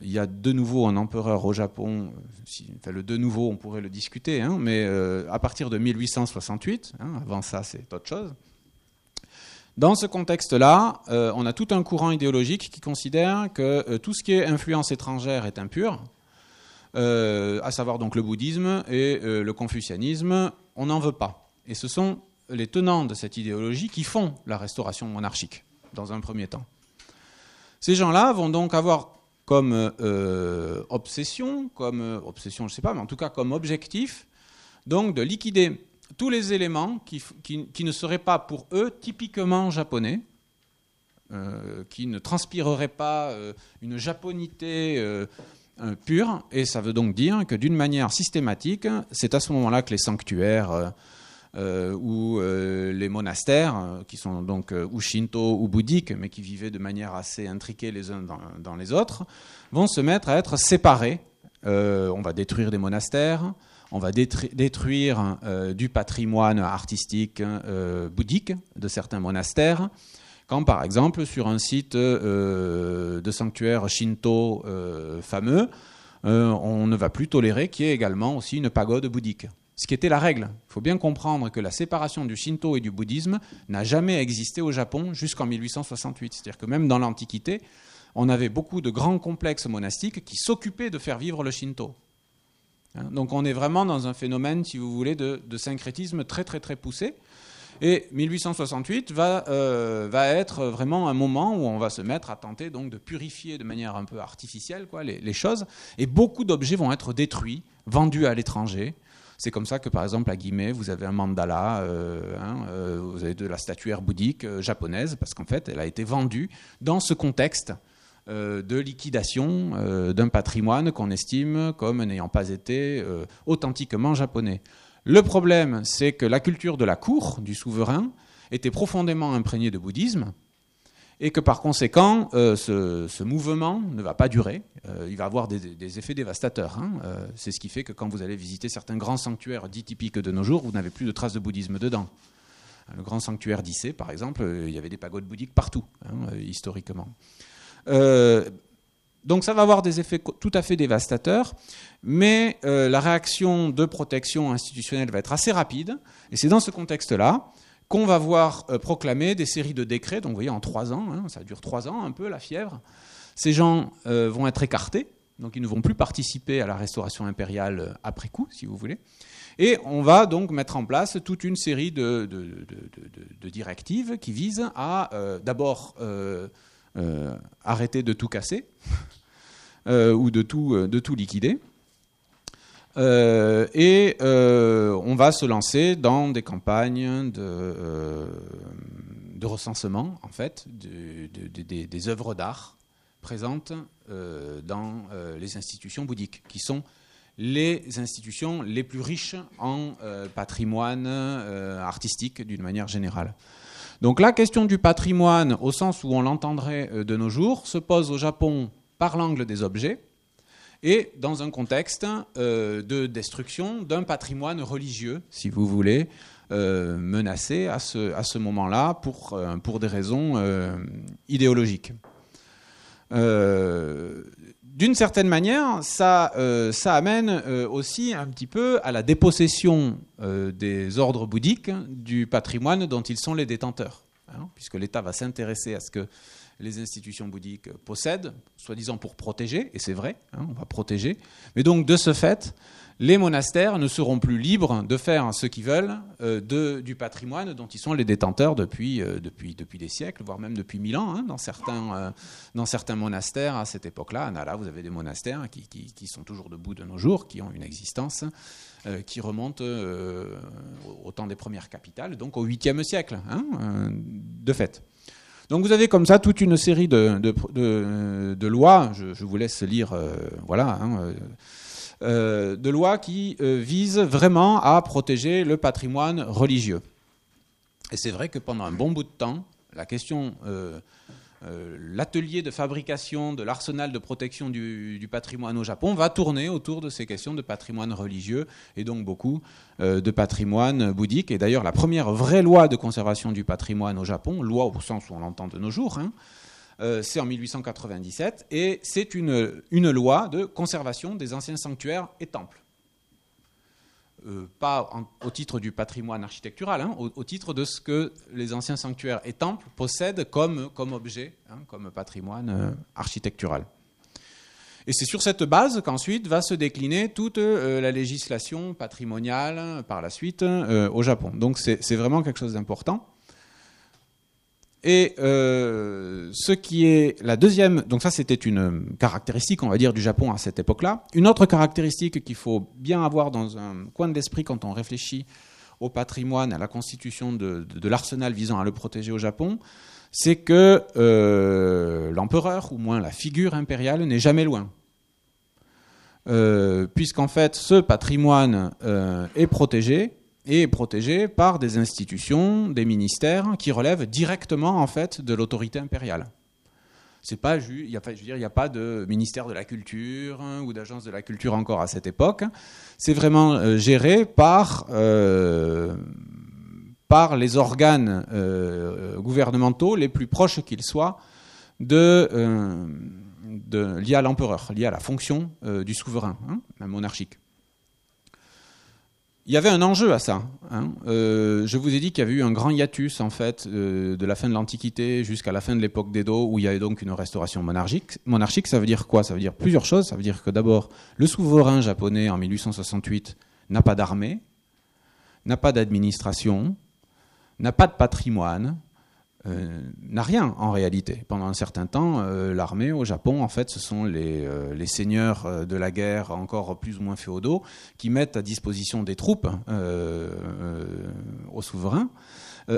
il y a de nouveau un empereur au Japon. enfin, le de nouveau, on pourrait le discuter, hein, mais euh, à partir de 1868, hein, avant ça, c'est autre chose. Dans ce contexte-là, on a tout un courant idéologique qui considère que tout ce qui est influence étrangère est impur, à savoir donc le bouddhisme et le confucianisme, on n'en veut pas. Et ce sont les tenants de cette idéologie qui font la restauration monarchique, dans un premier temps. Ces gens-là vont donc avoir comme euh, obsession, comme euh, obsession, je sais pas, mais en tout cas comme objectif, donc de liquider tous les éléments qui, qui, ne seraient pas pour eux typiquement japonais, euh, qui ne transpireraient pas une japonité pure, et ça veut donc dire que d'une manière systématique, c'est à ce moment-là que les sanctuaires euh, ou euh, les monastères, euh, qui sont donc ou shinto ou bouddhiques, mais qui vivaient de manière assez intriquée les uns dans, les autres, vont se mettre à être séparés. on va détruire des monastères, on va détruire du patrimoine artistique bouddhique de certains monastères, quand par exemple sur un site de sanctuaire shinto fameux, on ne va plus tolérer qu'il y ait également aussi une pagode bouddhique ce qui était la règle. Il faut bien comprendre que la séparation du Shinto et du bouddhisme n'a jamais existé au Japon jusqu'en 1868. C'est-à-dire que même dans l'Antiquité, on avait beaucoup de grands complexes monastiques qui s'occupaient de faire vivre le Shinto. Hein, donc on est vraiment dans un phénomène, si vous voulez, de, syncrétisme très très très poussé. Et 1868 va, euh, va, être vraiment un moment où on va se mettre à tenter donc de purifier de manière un peu artificielle les choses. Et beaucoup d'objets vont être détruits, vendus à l'étranger. C'est comme ça que, par exemple, à Guimet, vous avez un mandala, euh, hein, euh, vous avez de la statuaire bouddhique euh, japonaise, parce qu'en fait, elle a été vendue dans ce contexte de liquidation d'un patrimoine qu'on estime comme n'ayant pas été authentiquement japonais. Le problème, c'est que la culture de la cour, du souverain, était profondément imprégnée de bouddhisme, et que par conséquent, euh, ce, mouvement ne va pas durer. Euh, il va avoir des, effets dévastateurs. Hein. Euh, c'est ce qui fait que quand vous allez visiter certains grands sanctuaires dits typiques de nos jours, vous n'avez plus de traces de bouddhisme dedans. Le grand sanctuaire d'Issé, par exemple, il y avait des pagodes bouddhiques partout, hein, historiquement. donc ça va avoir des effets tout à fait dévastateurs, mais la réaction de protection institutionnelle va être assez rapide, et c'est dans ce contexte-là qu'on va voir euh, proclamer des séries de décrets. Donc vous voyez, en trois ans, hein, ça dure trois ans un peu la fièvre. Ces gens euh, vont être écartés, donc ils ne vont plus participer à la restauration impériale euh, après coup, si vous voulez. Et on va donc mettre en place toute une série de, directives qui visent à d'abord arrêter de tout casser ou de tout, de tout liquider. Euh, et euh, on va se lancer dans des campagnes de, euh, recensement, en fait, des œuvres d'art présentes dans les institutions bouddhiques, qui sont les institutions les plus riches en patrimoine artistique d'une manière générale. Donc la question du patrimoine, au sens où on l'entendrait de nos jours, se pose au Japon par l'angle des objets et dans un contexte euh, de destruction d'un patrimoine religieux, si vous voulez, euh, menacé à ce, à ce moment-là pour, euh, pour des raisons idéologiques. D'une certaine manière, ça, ça amène aussi un petit peu à la dépossession des ordres bouddhiques du patrimoine dont ils sont les détenteurs, hein, puisque l'État va s'intéresser à ce que les institutions bouddhiques possèdent, soi-disant pour protéger, et c'est vrai, hein, on va protéger. Mais donc, de ce fait, les monastères ne seront plus libres de faire ce qu'ils veulent euh, du patrimoine dont ils sont les détenteurs depuis, euh, depuis, depuis des siècles, voire même depuis mille ans. Hein, dans, certains, euh, dans certains monastères à cette époque-là, à Nala, vous avez des monastères qui, qui, sont toujours debout de nos jours, qui ont une existence qui remonte au temps des premières capitales, donc au 8e siècle. Hein, de fait. Donc vous avez comme ça toute une série de, de, lois, je, vous laisse lire, voilà, hein, de lois qui visent vraiment à protéger le patrimoine religieux. Et c'est vrai que pendant un bon bout de temps, la question euh, l'atelier de fabrication de l'arsenal de protection du, patrimoine au Japon va tourner autour de ces questions de patrimoine religieux et donc beaucoup euh, de patrimoine bouddhique. Et d'ailleurs, la première vraie loi de conservation du patrimoine au Japon, loi au sens où on l'entend de nos jours, hein, euh, c'est en 1897 et c'est une, une loi de conservation des anciens sanctuaires et temples. Euh, pas au titre du patrimoine architectural, hein, au, titre de ce que les anciens sanctuaires et temples possèdent comme, objet, hein, comme patrimoine euh, architectural. Et c'est sur cette base qu'ensuite va se décliner toute euh, la législation patrimoniale par la suite au Japon. Donc c'est vraiment quelque chose d'important. Et euh, ce qui est la deuxième, donc ça c'était une caractéristique, on va dire, du Japon à cette époque-là. Une autre caractéristique qu'il faut bien avoir dans un coin de l'esprit quand on réfléchit au patrimoine, à la constitution de, l'arsenal visant à le protéger au Japon, c'est que euh, l'empereur, ou moins la figure impériale, n'est jamais loin. Euh, puisqu'en fait, ce patrimoine est protégé et protégé par des institutions, des ministères qui relèvent directement en fait de l'autorité impériale. C'est pas, il n'y a, pas, il de ministère de la culture hein, ou d'agence de la culture encore à cette époque. C'est vraiment euh, géré par, euh, par les organes euh, gouvernementaux les plus proches qu'ils soient de, liés à l'empereur, liés à la fonction du souverain, hein, monarchique. Il y avait un enjeu à ça. Hein. Euh, je vous ai dit qu'il y avait eu un grand hiatus en fait euh, de la fin de l'Antiquité jusqu'à la fin de l'époque d'Edo où il y avait donc une restauration monarchique. Monarchique, ça veut dire quoi? Ça veut dire plusieurs choses. Ça veut dire que d'abord, le souverain japonais en 1868 n'a pas d'armée, n'a pas d'administration, n'a pas de patrimoine, euh, n'a rien en réalité. Pendant un certain temps, euh, l'armée au Japon, en fait, ce sont les, euh, seigneurs de la guerre encore plus ou moins féodaux qui mettent à disposition des troupes aux souverains.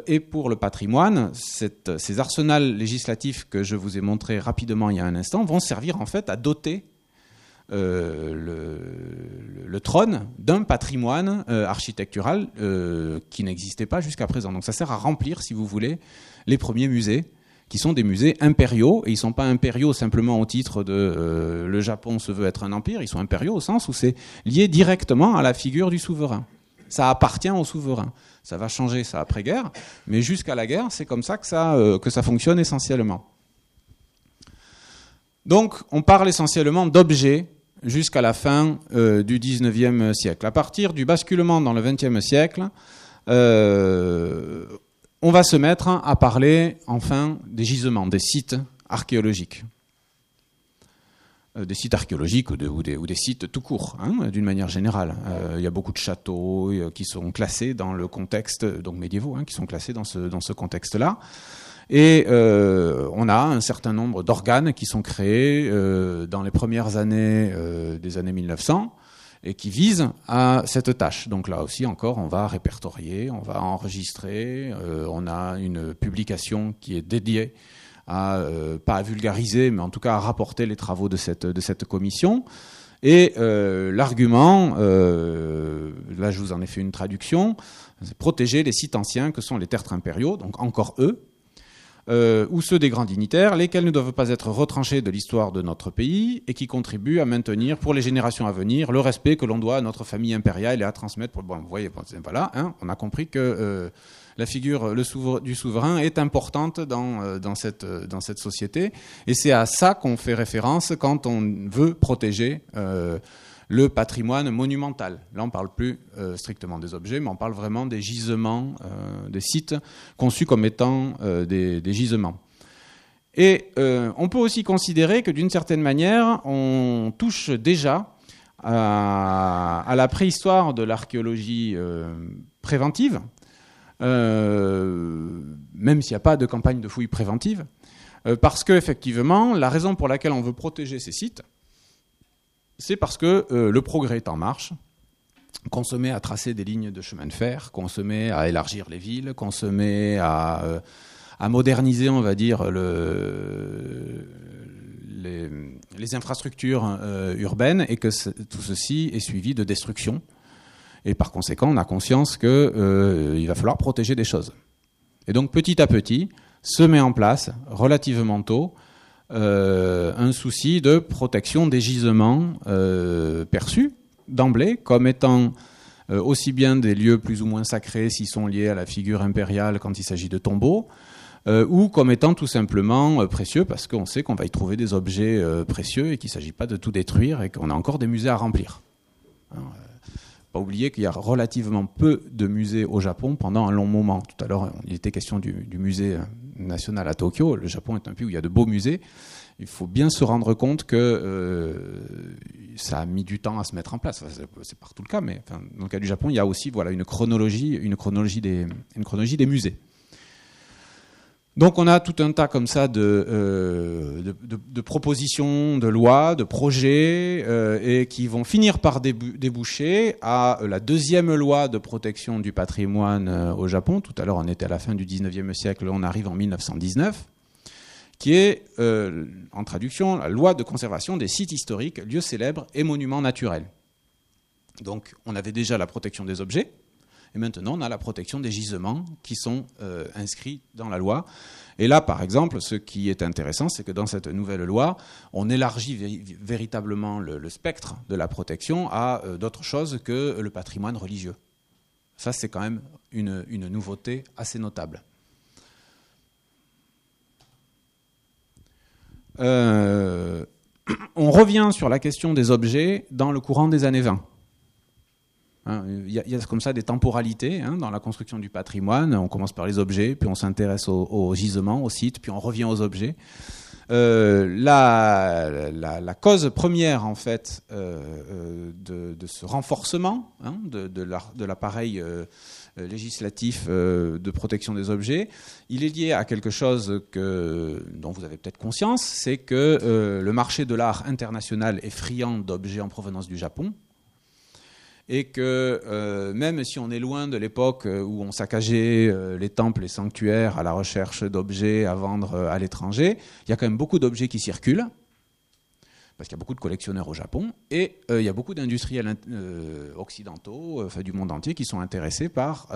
Et pour le patrimoine, ces arsenals législatifs que je vous ai montrés rapidement il y a un instant vont servir en fait à doter le, trône d'un patrimoine architectural qui n'existait pas jusqu'à présent. Donc ça sert à remplir, si vous voulez, les premiers musées qui sont des musées impériaux, et ils ne sont pas impériaux simplement au titre de euh, le Japon se veut être un empire, ils sont impériaux au sens où c'est lié directement à la figure du souverain. Ça appartient au souverain. Ça va changer ça après-guerre, mais jusqu'à la guerre, c'est comme ça que, ça euh, fonctionne essentiellement. Donc, on parle essentiellement d'objets jusqu'à la fin euh, du XIXe siècle. À partir du basculement dans le XXe siècle, on va se mettre à parler enfin des gisements, des sites archéologiques. Euh, des sites archéologiques ou, des, sites tout court, hein, d'une manière générale. Euh, il y a beaucoup de châteaux euh, qui sont classés dans le contexte, donc médiévaux, hein, qui sont classés dans ce, contexte-là. Et on a un certain nombre d'organes qui sont créés dans les premières années des années 1900 et qui vise à cette tâche. Donc là aussi encore, on va répertorier, on va enregistrer, euh, on a une publication qui est dédiée à, euh, pas à vulgariser, mais en tout cas à rapporter les travaux de cette, commission. Et euh, l'argument, là je vous en ai fait une traduction, c'est protéger les sites anciens que sont les tertres impériaux, donc encore eux, euh, ou ceux des grands dignitaires, lesquels ne doivent pas être retranchés de l'histoire de notre pays et qui contribuent à maintenir pour les générations à venir le respect que l'on doit à notre famille impériale et à transmettre. Bon, vous voyez, voilà, hein, on a compris que euh, la figure du souverain est importante dans, euh, dans, cette, dans cette société et c'est à ça qu'on fait référence quand on veut protéger le patrimoine monumental. Là, on ne parle plus euh, strictement des objets, mais on parle vraiment des gisements, euh, des sites conçus comme étant euh, des, gisements. Et on peut aussi considérer que d'une certaine manière, on touche déjà à, la préhistoire de l'archéologie préventive, même s'il n'y a pas de campagne de fouilles préventive, parce qu'effectivement, la raison pour laquelle on veut protéger ces sites, c'est parce que euh, le progrès est en marche, qu'on se met à tracer des lignes de chemin de fer, qu'on se met à élargir les villes, qu'on se met à, euh, moderniser, on va dire, le, les, infrastructures euh, urbaines et que tout ceci est suivi de destruction. Et par conséquent, on a conscience qu'il va falloir protéger des choses. Et donc petit à petit, se met en place relativement tôt euh, un souci de protection des gisements perçus d'emblée comme étant aussi bien des lieux plus ou moins sacrés s'ils sont liés à la figure impériale quand il s'agit de tombeaux, euh, ou comme étant tout simplement euh, précieux parce qu'on sait qu'on va y trouver des objets euh, précieux et qu'il ne s'agit pas de tout détruire et qu'on a encore des musées à remplir. Pas oublier qu'il y a relativement peu de musées au Japon pendant un long moment. Tout à l'heure, il était question du, musée national à Tokyo. Le Japon est un pays où il y a de beaux musées. Il faut bien se rendre compte que ça a mis du temps à se mettre en place. c'est partout le cas, mais dans le cas du Japon, il y a aussi voilà, une, chronologie, une chronologie des musées. Donc on a tout un tas comme ça de, euh, propositions, de lois, de projets, euh, et qui vont finir par déboucher à la deuxième loi de protection du patrimoine euh, au Japon. Tout à l'heure on était à la fin du 19e siècle, on arrive en 1919, qui est en traduction la loi de conservation des sites historiques, lieux célèbres et monuments naturels. Donc on avait déjà la protection des objets, et maintenant, on a la protection des gisements qui sont euh, inscrits dans la loi. Et là, par exemple, ce qui est intéressant, c'est que dans cette nouvelle loi, on élargit véritablement le, spectre de la protection à euh, d'autres choses que le patrimoine religieux. Ça, c'est quand même une, une nouveauté assez notable. Euh, on revient sur la question des objets dans le courant des années 20. Hein, il y, a comme ça des temporalités hein, dans la construction du patrimoine. On commence par les objets, puis on s'intéresse aux, gisements, aux sites, puis on revient aux objets. Euh, la, cause première en fait euh, euh, de, ce renforcement hein, de, l'appareil législatif de protection des objets, il est lié à quelque chose dont vous avez peut-être conscience, c'est que le marché de l'art international est friand d'objets en provenance du Japon et que euh, même si on est loin de l'époque euh, où on saccageait euh, les temples, les sanctuaires à la recherche d'objets à vendre à l'étranger, il y a quand même beaucoup d'objets qui circulent, parce qu'il y a beaucoup de collectionneurs au Japon, et il y a beaucoup d'industriels occidentaux, du monde entier, qui sont intéressés par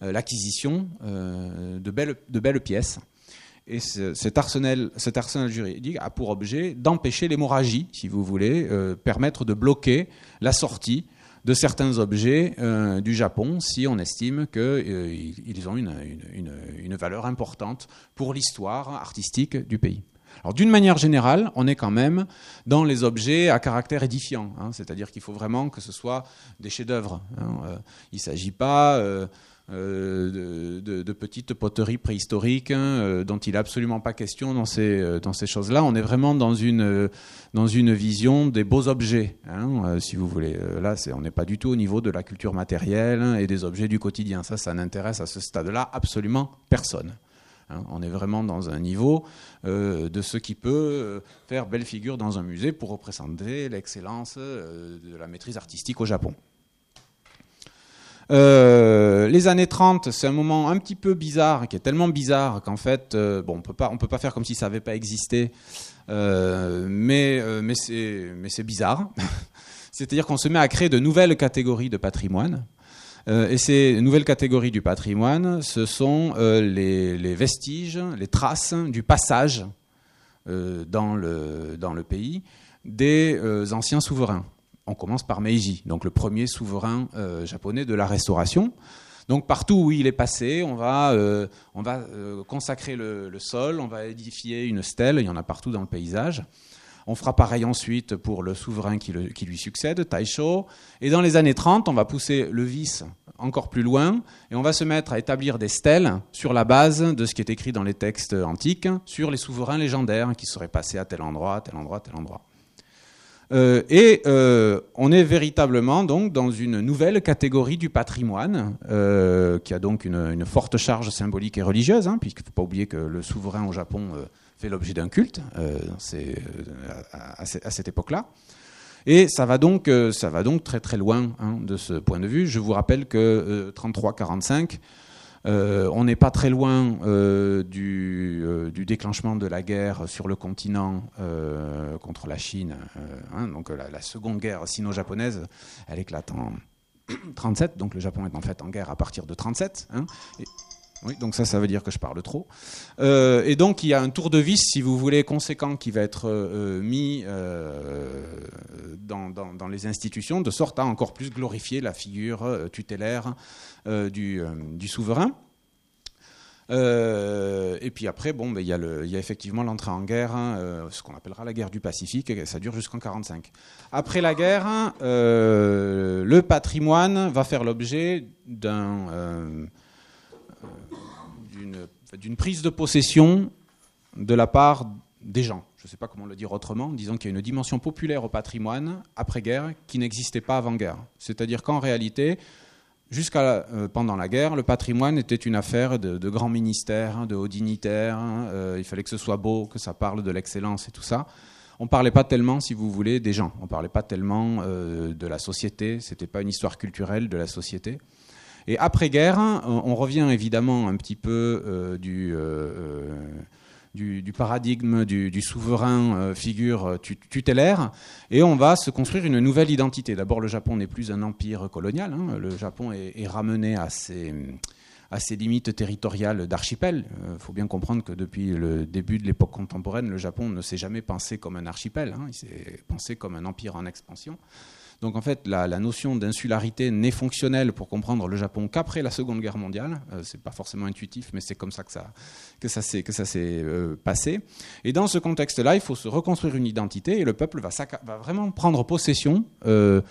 l'acquisition de belles, pièces. Et cet arsenal juridique a pour objet d'empêcher l'hémorragie, si vous voulez, permettre de bloquer la sortie de certains objets euh, du Japon si on estime qu'ils euh, ont une, valeur importante pour l'histoire artistique du pays. Alors d'une manière générale, on est quand même dans les objets à caractère édifiant, hein. c'est-à-dire qu'il faut vraiment que ce soit des chefs-d'œuvre. Hein. Euh, il ne s'agit pas de, petites poteries préhistoriques hein, euh, dont il n'est absolument pas question dans ces, euh, dans ces choses-là. On est vraiment dans une, dans une vision des beaux objets, hein, si vous voulez. Là, on n'est pas du tout au niveau de la culture matérielle hein, et des objets du quotidien. Ça, ça n'intéresse à ce stade-là absolument personne. On est vraiment dans un niveau de ce qui peut faire belle figure dans un musée pour représenter l'excellence de la maîtrise artistique au Japon. Euh, les années 30, c'est un moment un petit peu bizarre, qui est tellement bizarre qu'en fait, euh, bon, on peut pas, on peut pas faire comme si ça n'avait pas existé, euh, mais, c'est bizarre. C'est-à-dire qu'on se met à créer de nouvelles catégories de patrimoine. et ces nouvelles catégories du patrimoine, ce sont les, vestiges, les traces du passage dans le pays des anciens souverains on commence par Meiji, donc le premier souverain euh, japonais de la Restauration. Donc partout où il est passé, on va, euh, euh, consacrer le, sol, on va édifier une stèle, il y en a partout dans le paysage. On fera pareil ensuite pour le souverain qui, qui, lui succède, Taisho. Et dans les années 30, on va pousser le vice encore plus loin et on va se mettre à établir des stèles sur la base de ce qui est écrit dans les textes antiques sur les souverains légendaires qui seraient passés à tel endroit, tel endroit, tel endroit. Euh, et euh, on est véritablement donc dans une nouvelle catégorie du patrimoine, euh, qui a donc une, forte charge symbolique et religieuse, hein, puisqu'il ne faut pas oublier que le souverain au Japon fait l'objet d'un culte à, cette époque-là. Et ça va donc, ça va donc très très loin hein, de ce point de vue. Je vous rappelle que 33-45, on n'est pas très loin du, déclenchement de la guerre sur le continent contre la Chine. Hein, donc la, seconde guerre sino-japonaise, elle éclate en 37, donc le Japon est en fait en guerre à partir de 37. Hein, oui, donc ça, ça veut dire que je parle trop. Euh, et donc, il y a un tour de vis, si vous voulez, conséquent qui va être euh, mis euh, dans, les institutions, de sorte à encore plus glorifier la figure tutélaire du, souverain. et puis après, bon, ben, il, y a effectivement l'entrée en guerre, hein, ce qu'on appellera la guerre du Pacifique, et ça dure jusqu'en 1945. Après la guerre, le patrimoine va faire l'objet d'un d'une prise de possession de la part des gens. Je ne sais pas comment le dire autrement, disons qu'il y a une dimension populaire au patrimoine après-guerre qui n'existait pas avant-guerre. C'est-à-dire qu'en réalité, jusqu'à euh, pendant la guerre, le patrimoine était une affaire de, grands ministères, de hauts dignitaires. Hein, euh, il fallait que ce soit beau, que ça parle de l'excellence et tout ça. On ne parlait pas tellement, si vous voulez, des gens. On ne parlait pas tellement euh, de la société. C'était pas une histoire culturelle de la société. Et après-guerre, on revient évidemment un petit peu euh, euh, du, du, paradigme du, souverain euh, figure tutélaire, et on va se construire une nouvelle identité. D'abord, le Japon n'est plus un empire colonial, hein. le Japon est, ramené à ses, à ses, limites territoriales d'archipel. Il faut bien comprendre que depuis le début de l'époque contemporaine, le Japon ne s'est jamais pensé comme un archipel, hein. il s'est pensé comme un empire en expansion. Donc en fait, la, notion d'insularité n'est fonctionnelle pour comprendre le Japon qu'après la Seconde Guerre mondiale. Euh, c'est pas forcément intuitif, mais c'est comme ça que ça, que ça s'est, que ça s'est euh, passé. Et dans ce contexte-là, il faut se reconstruire une identité et le peuple va, va vraiment prendre possession. Euh,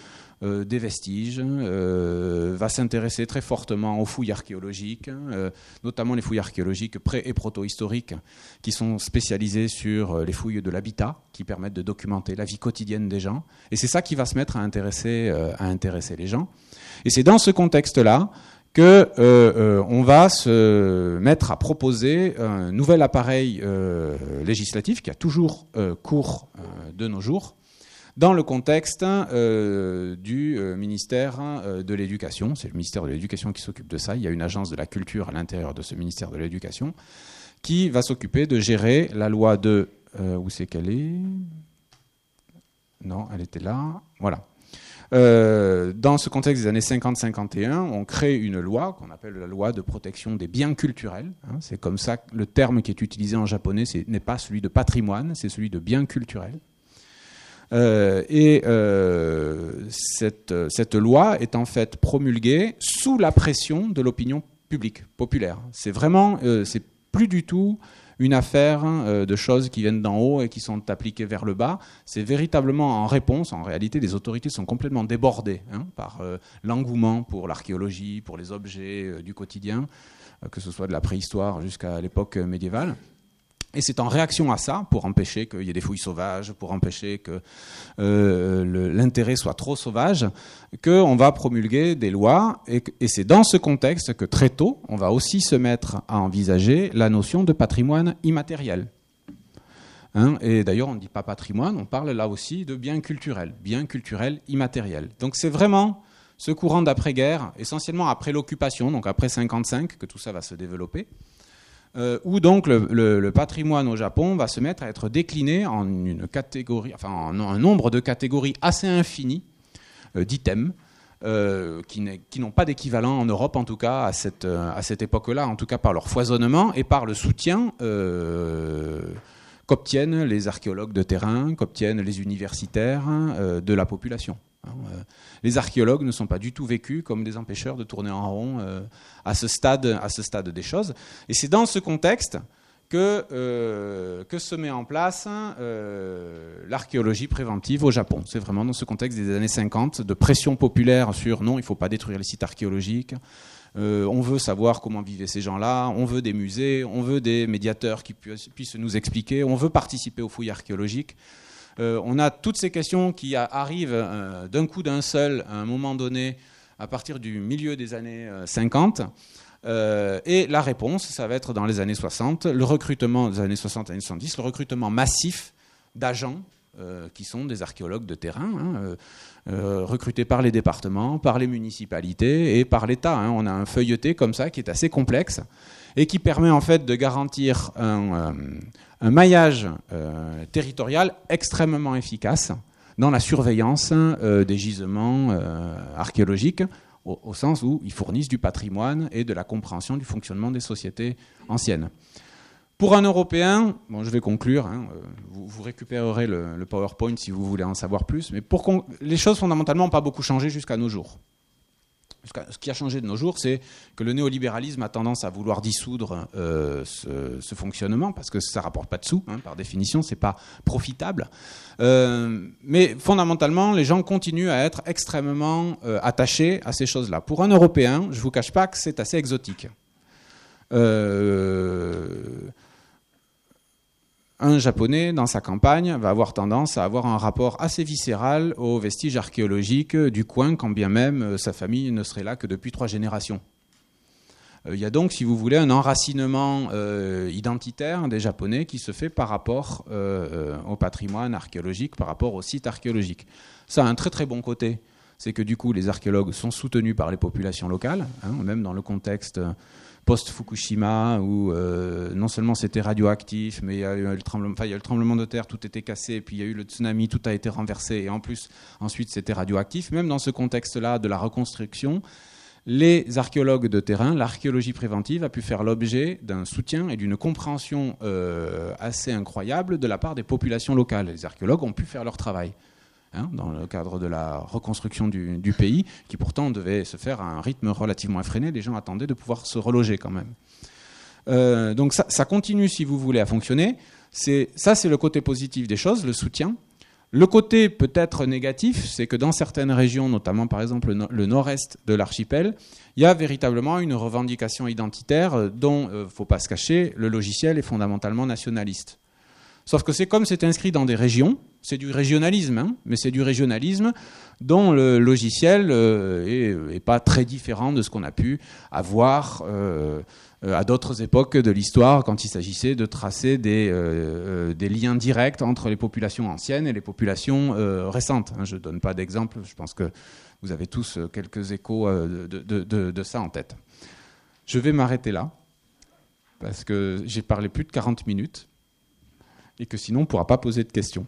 euh, des vestiges, euh, va s'intéresser très fortement aux fouilles archéologiques, euh, notamment les fouilles archéologiques pré- et proto-historiques, qui sont spécialisées sur les fouilles de l'habitat, qui permettent de documenter la vie quotidienne des gens. Et c'est ça qui va se mettre à intéresser, à intéresser les gens. Et c'est dans ce contexte-là que on va se mettre à proposer un nouvel appareil législatif qui a toujours cours de nos jours, dans le contexte euh, du euh, ministère euh, de l'Éducation. C'est le ministère de l'Éducation qui s'occupe de ça. Il y a une agence de la culture à l'intérieur de ce ministère de l'Éducation qui va s'occuper de gérer la loi de... où c'est qu'elle est? Non, elle était là. Voilà. dans ce contexte des années 50-51, on crée une loi qu'on appelle la loi de protection des biens culturels. Hein. c'est comme ça que le terme qui est utilisé en japonais n'est pas celui de patrimoine, c'est celui de biens culturels. Euh, et euh, cette, cette loi est en fait promulguée sous la pression de l'opinion publique, populaire. C'est vraiment, euh, c'est plus du tout une affaire de choses qui viennent d'en haut et qui sont appliquées vers le bas. C'est véritablement en réponse. En réalité, les autorités sont complètement débordées hein, par l'engouement pour l'archéologie, pour les objets du quotidien, que ce soit de la préhistoire jusqu'à l'époque médiévale. Et c'est en réaction à ça, pour empêcher qu'il y ait des fouilles sauvages, pour empêcher que euh, l'intérêt soit trop sauvage, qu'on va promulguer des lois. Et, c'est dans ce contexte que très tôt, on va aussi se mettre à envisager la notion de patrimoine immatériel. Hein, et d'ailleurs, on ne dit pas patrimoine, on parle là aussi de biens culturels, biens culturels immatériels. Donc c'est vraiment ce courant d'après-guerre, essentiellement après l'occupation, donc après 55, que tout ça va se développer. Euh, où donc le, patrimoine au Japon va se mettre à être décliné en une catégorie, enfin en un nombre de catégories assez infini euh, d'items. Euh, qui n'ont pas d'équivalent en Europe, en tout cas à cette, à cette époque-là, en tout cas par leur foisonnement et par le soutien qu'obtiennent les archéologues de terrain, qu'obtiennent les universitaires de la population. Hein, euh, les archéologues ne sont pas du tout vécus comme des empêcheurs de tourner en rond euh, à, ce stade, des choses. Et c'est dans ce contexte que, euh, que se met en place l'archéologie préventive au Japon. C'est vraiment dans ce contexte des années 50 de pression populaire sur non, il ne faut pas détruire les sites archéologiques. on veut savoir comment vivaient ces gens-là, on veut des musées, on veut des médiateurs qui puissent nous expliquer, on veut participer aux fouilles archéologiques. Euh, on a toutes ces questions qui arrivent euh, d'un coup d'un seul à un moment donné à partir du milieu des années 50. Euh, et la réponse, ça va être dans les années 60, le recrutement des années 60 et 70, le recrutement massif d'agents qui sont des archéologues de terrain, hein, recrutés par les départements, par les municipalités et par l'État. Hein. On a un feuilleté comme ça qui est assez complexe et qui permet en fait de garantir un, maillage territorial extrêmement efficace dans la surveillance des gisements archéologiques au, sens où ils fournissent du patrimoine et de la compréhension du fonctionnement des sociétés anciennes. Pour un Européen, bon, je vais conclure, hein, euh, vous, récupérerez le, PowerPoint si vous voulez en savoir plus, mais pour les choses fondamentalement n'ont pas beaucoup changé jusqu'à nos jours. Ce qui a changé de nos jours, c'est que le néolibéralisme a tendance à vouloir dissoudre euh, ce, fonctionnement parce que ça ne rapporte pas de sous, hein, par définition, c'est pas profitable. Euh, mais fondamentalement, les gens continuent à être extrêmement euh, attachés à ces choses-là. Pour un Européen, je ne vous cache pas que c'est assez exotique un Japonais, dans sa campagne, va avoir tendance à avoir un rapport assez viscéral aux vestiges archéologiques du coin, quand bien même euh, sa famille ne serait là que depuis trois générations. Euh, il y a donc, si vous voulez, un enracinement euh, identitaire des Japonais qui se fait par rapport au patrimoine archéologique, par rapport au site archéologique. Ça a un très très bon côté, c'est que du coup les archéologues sont soutenus par les populations locales, hein, même dans le contexte post-Fukushima, où euh, non seulement c'était radioactif, mais il y, a eu le tremblement, de terre, tout était cassé, puis il y a eu le tsunami, tout a été renversé, et en plus, ensuite, c'était radioactif. Même dans ce contexte-là de la reconstruction, les archéologues de terrain, l'archéologie préventive a pu faire l'objet d'un soutien et d'une compréhension euh, assez incroyable de la part des populations locales. Les archéologues ont pu faire leur travail. Hein, dans le cadre de la reconstruction du, pays, qui pourtant devait se faire à un rythme relativement effréné. Les gens attendaient de pouvoir se reloger quand même. Euh, donc ça, continue, si vous voulez, à fonctionner. Ça, c'est le côté positif des choses, le soutien. Le côté peut-être négatif, c'est que dans certaines régions, notamment par exemple le nord-est de l'archipel, il y a véritablement une revendication identitaire dont, il euh, ne faut pas se cacher, le logiciel est fondamentalement nationaliste. Sauf que c'est comme c'est inscrit dans des régions, c'est du régionalisme, hein, mais c'est du régionalisme dont le logiciel n'est euh, pas très différent de ce qu'on a pu avoir euh, à d'autres époques de l'histoire quand il s'agissait de tracer des, euh, liens directs entre les populations anciennes et les populations récentes. Hein. je ne donne pas d'exemple, je pense que vous avez tous quelques échos de, de, de ça en tête. Je vais m'arrêter là, parce que j'ai parlé plus de 40 minutes et que sinon on ne pourra pas poser de questions.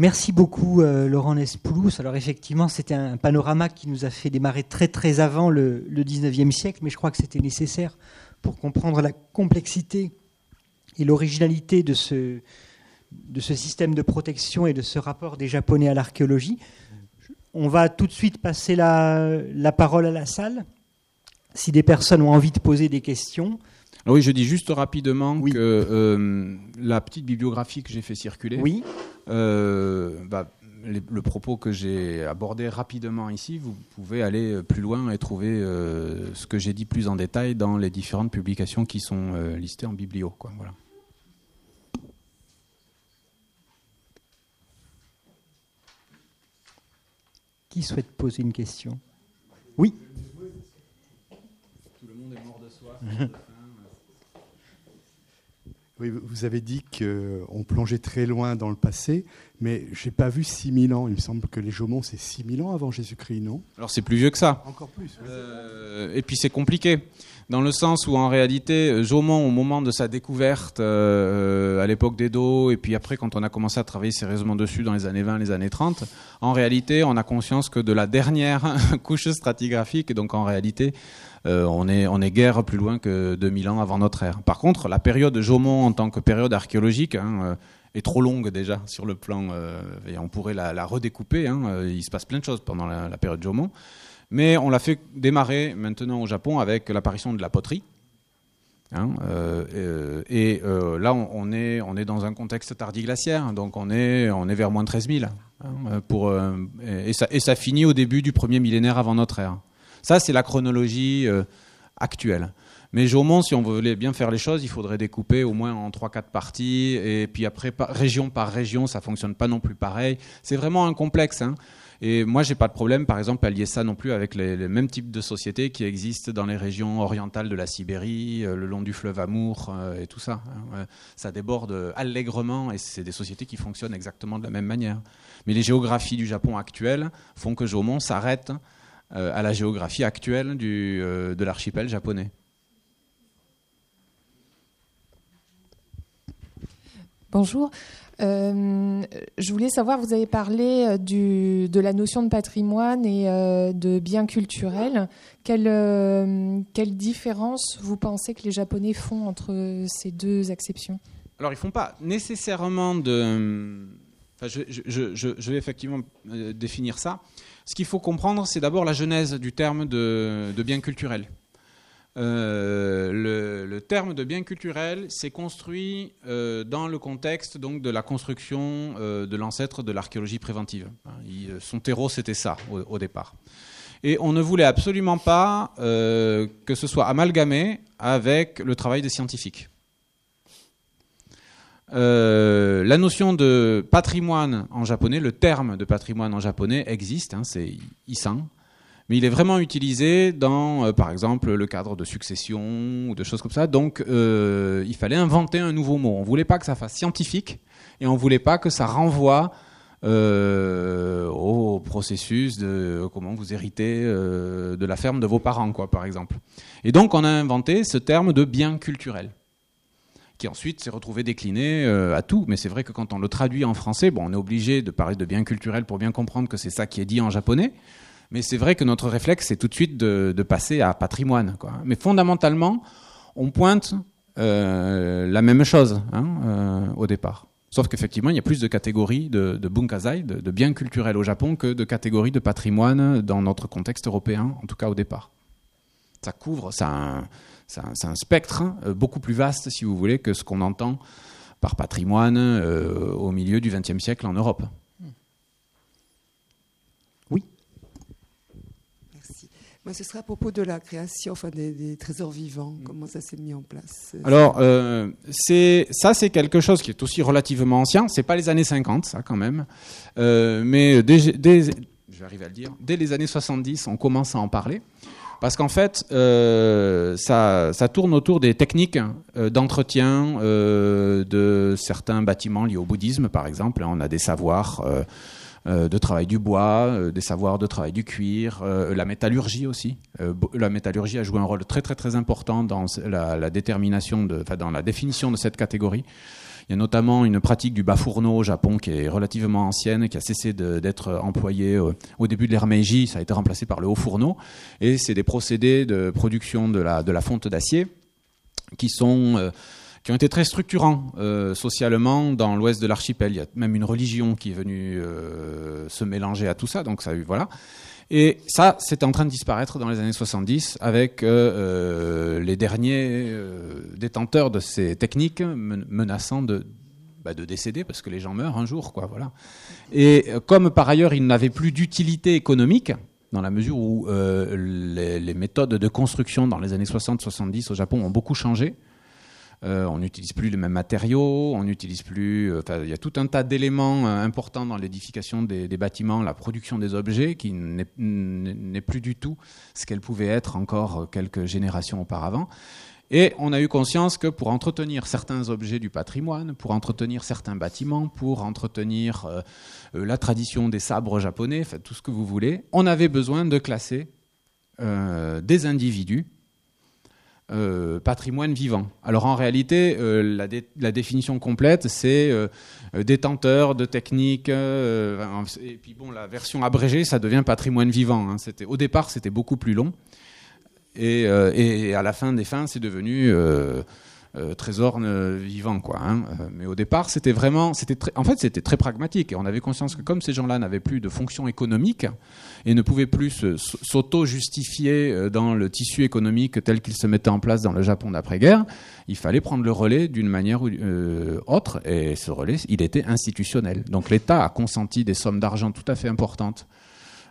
Merci beaucoup euh, Laurent Nespoulos. Alors effectivement, c'était un panorama qui nous a fait démarrer très très avant le, le 19e siècle, mais je crois que c'était nécessaire pour comprendre la complexité et l'originalité de ce, de ce système de protection et de ce rapport des Japonais à l'archéologie. On va tout de suite passer la, parole à la salle. Si des personnes ont envie de poser des questions. Oui, je dis juste rapidement que euh, la petite bibliographie que j'ai fait circuler, oui. Euh, bah, le propos que j'ai abordé rapidement ici, vous pouvez aller plus loin et trouver euh, ce que j'ai dit plus en détail dans les différentes publications qui sont listées en biblio. Quoi, voilà. Qui souhaite poser une question? Oui Tout le monde est mort de soi. Vous avez dit qu'on plongeait très loin dans le passé, mais je n'ai pas vu 6000 ans. Il me semble que les Jomons, c'est 6000 ans avant Jésus-Christ, non? Alors c'est plus vieux que ça. Encore plus. Euh, et puis c'est compliqué dans le sens où en réalité, Jaumont, au moment de sa découverte euh, à l'époque d'Edo, et puis après quand on a commencé à travailler sérieusement dessus dans les années 20, les années 30, en réalité, on a conscience que de la dernière couche stratigraphique, et donc en réalité, euh, on est on est guère plus loin que 2000 ans avant notre ère. Par contre, la période de Jaumont en tant que période archéologique hein, est trop longue déjà sur le plan, et on pourrait la, redécouper. Hein, il se passe plein de choses pendant la, période Jaumont. Mais on l'a fait démarrer maintenant au Japon avec l'apparition de la poterie. Hein, euh, euh, et euh, là, on, est, dans un contexte tardiglaciaire, donc on est, vers moins de 13 000. Hein, et ça finit au début du premier millénaire avant notre ère. Ça, c'est la chronologie actuelle. Mais Jaumont, si on voulait bien faire les choses, il faudrait découper au moins en 3-4 parties. Et puis après, région par région, ça fonctionne pas non plus pareil. C'est vraiment un complexe. Hein. Et moi, j'ai pas de problème, par exemple, à lier ça non plus avec les, mêmes types de sociétés qui existent dans les régions orientales de la Sibérie, le long du fleuve Amour et tout ça. Hein. Ça déborde allègrement et c'est des sociétés qui fonctionnent exactement de la même manière. Mais les géographies du Japon actuelles font que Jomon s'arrête à la géographie actuelle du, de l'archipel japonais. Bonjour. Euh, je voulais savoir, vous avez parlé euh, de la notion de patrimoine et euh, de biens culturels. Quelle, différence vous pensez que les Japonais font entre ces deux acceptions? Alors, ils ne font pas nécessairement de... Je, vais effectivement définir ça. Ce qu'il faut comprendre, c'est d'abord la genèse du terme de, biens culturels. Euh, le, terme de bien culturel s'est construit euh, dans le contexte donc, de la construction euh, de l'ancêtre de l'archéologie préventive. Hein, son terreau, c'était ça au, départ. Et on ne voulait absolument pas que ce soit amalgamé avec le travail des scientifiques. la notion de patrimoine en japonais, le terme de patrimoine en japonais existe, hein, c'est isan mais il est vraiment utilisé dans, euh, par exemple, le cadre de succession ou de choses comme ça. Donc, euh, il fallait inventer un nouveau mot. On ne voulait pas que ça fasse scientifique et on ne voulait pas que ça renvoie euh, au processus de comment vous héritez de la ferme de vos parents, quoi, par exemple. Et donc, on a inventé ce terme de bien culturel qui ensuite s'est retrouvé décliné à tout. Mais c'est vrai que quand on le traduit en français, bon, on est obligé de parler de bien culturel pour bien comprendre que c'est ça qui est dit en japonais. Mais c'est vrai que notre réflexe, c'est tout de suite de, passer à patrimoine. Mais fondamentalement, on pointe euh, la même chose hein, euh, au départ. Sauf qu'effectivement, il y a plus de catégories de, de bunkazai, de, biens culturels au Japon, que de catégories de patrimoine dans notre contexte européen, en tout cas au départ. Ça couvre, c'est un, un, spectre euh, beaucoup plus vaste, si vous voulez, que ce qu'on entend par patrimoine au milieu du XXe siècle en Europe. Moi, ce serait à propos de la création enfin, des, trésors vivants. Mm. Comment ça s'est mis en place Alors, euh, c'est ça, c'est quelque chose qui est aussi relativement ancien. C'est pas les années 50, ça, quand même. Euh, mais dès, je vais arriver à le dire, dès les années 70, on commence à en parler. Parce qu'en fait, euh, ça, ça, tourne autour des techniques d'entretien de certains bâtiments liés au bouddhisme, par exemple. On a des savoirs euh, de travail du bois, euh, des savoirs de travail du cuir, euh, la métallurgie aussi. la métallurgie a joué un rôle très très très important dans la, détermination, de, dans la définition de cette catégorie. Il y a notamment une pratique du bas-fourneau au Japon qui est relativement ancienne, qui a cessé d'être employée au début de l'ère Meiji. Ça a été remplacé par le haut fourneau. Et c'est des procédés de production de la, de la fonte d'acier qui sont qui ont été très structurants euh, socialement dans l'ouest de l'archipel. Il y a même une religion qui est venue euh, se mélanger à tout ça, donc ça, voilà. Et ça, c'était en train de disparaître dans les années 70 avec euh, les derniers détenteurs de ces techniques menaçant de, bah, de décéder parce que les gens meurent un jour, quoi, voilà. Et comme par ailleurs, ils n'avaient plus d'utilité économique, dans la mesure où les, méthodes de construction dans les années 60-70 au Japon ont beaucoup changé. Euh, on n'utilise plus les mêmes matériaux, on n'utilise plus. Euh, il y a tout un tas d'éléments euh, importants dans l'édification des, bâtiments, la production des objets, qui n'est plus du tout ce qu'elle pouvait être encore quelques générations auparavant. Et on a eu conscience que pour entretenir certains objets du patrimoine, pour entretenir certains bâtiments, pour entretenir la tradition des sabres japonais, tout ce que vous voulez, on avait besoin de classer des individus euh, patrimoine vivant. Alors en réalité, euh, la, définition complète, c'est euh, détenteur de techniques. et puis bon, la version abrégée, ça devient patrimoine vivant. Hein. C'était au départ, c'était beaucoup plus long. Et, à la fin des fins, c'est devenu trésor vivant quoi. Hein. Mais au départ, c'était vraiment, c'était en fait, c'était très pragmatique. Et on avait conscience que comme ces gens-là n'avaient plus de fonction économique et ne pouvaient plus s'auto-justifier euh, dans le tissu économique tel qu'il se mettait en place dans le Japon d'après-guerre, il fallait prendre le relais d'une manière ou autre. Et ce relais, il était institutionnel. Donc l'État a consenti des sommes d'argent tout à fait importantes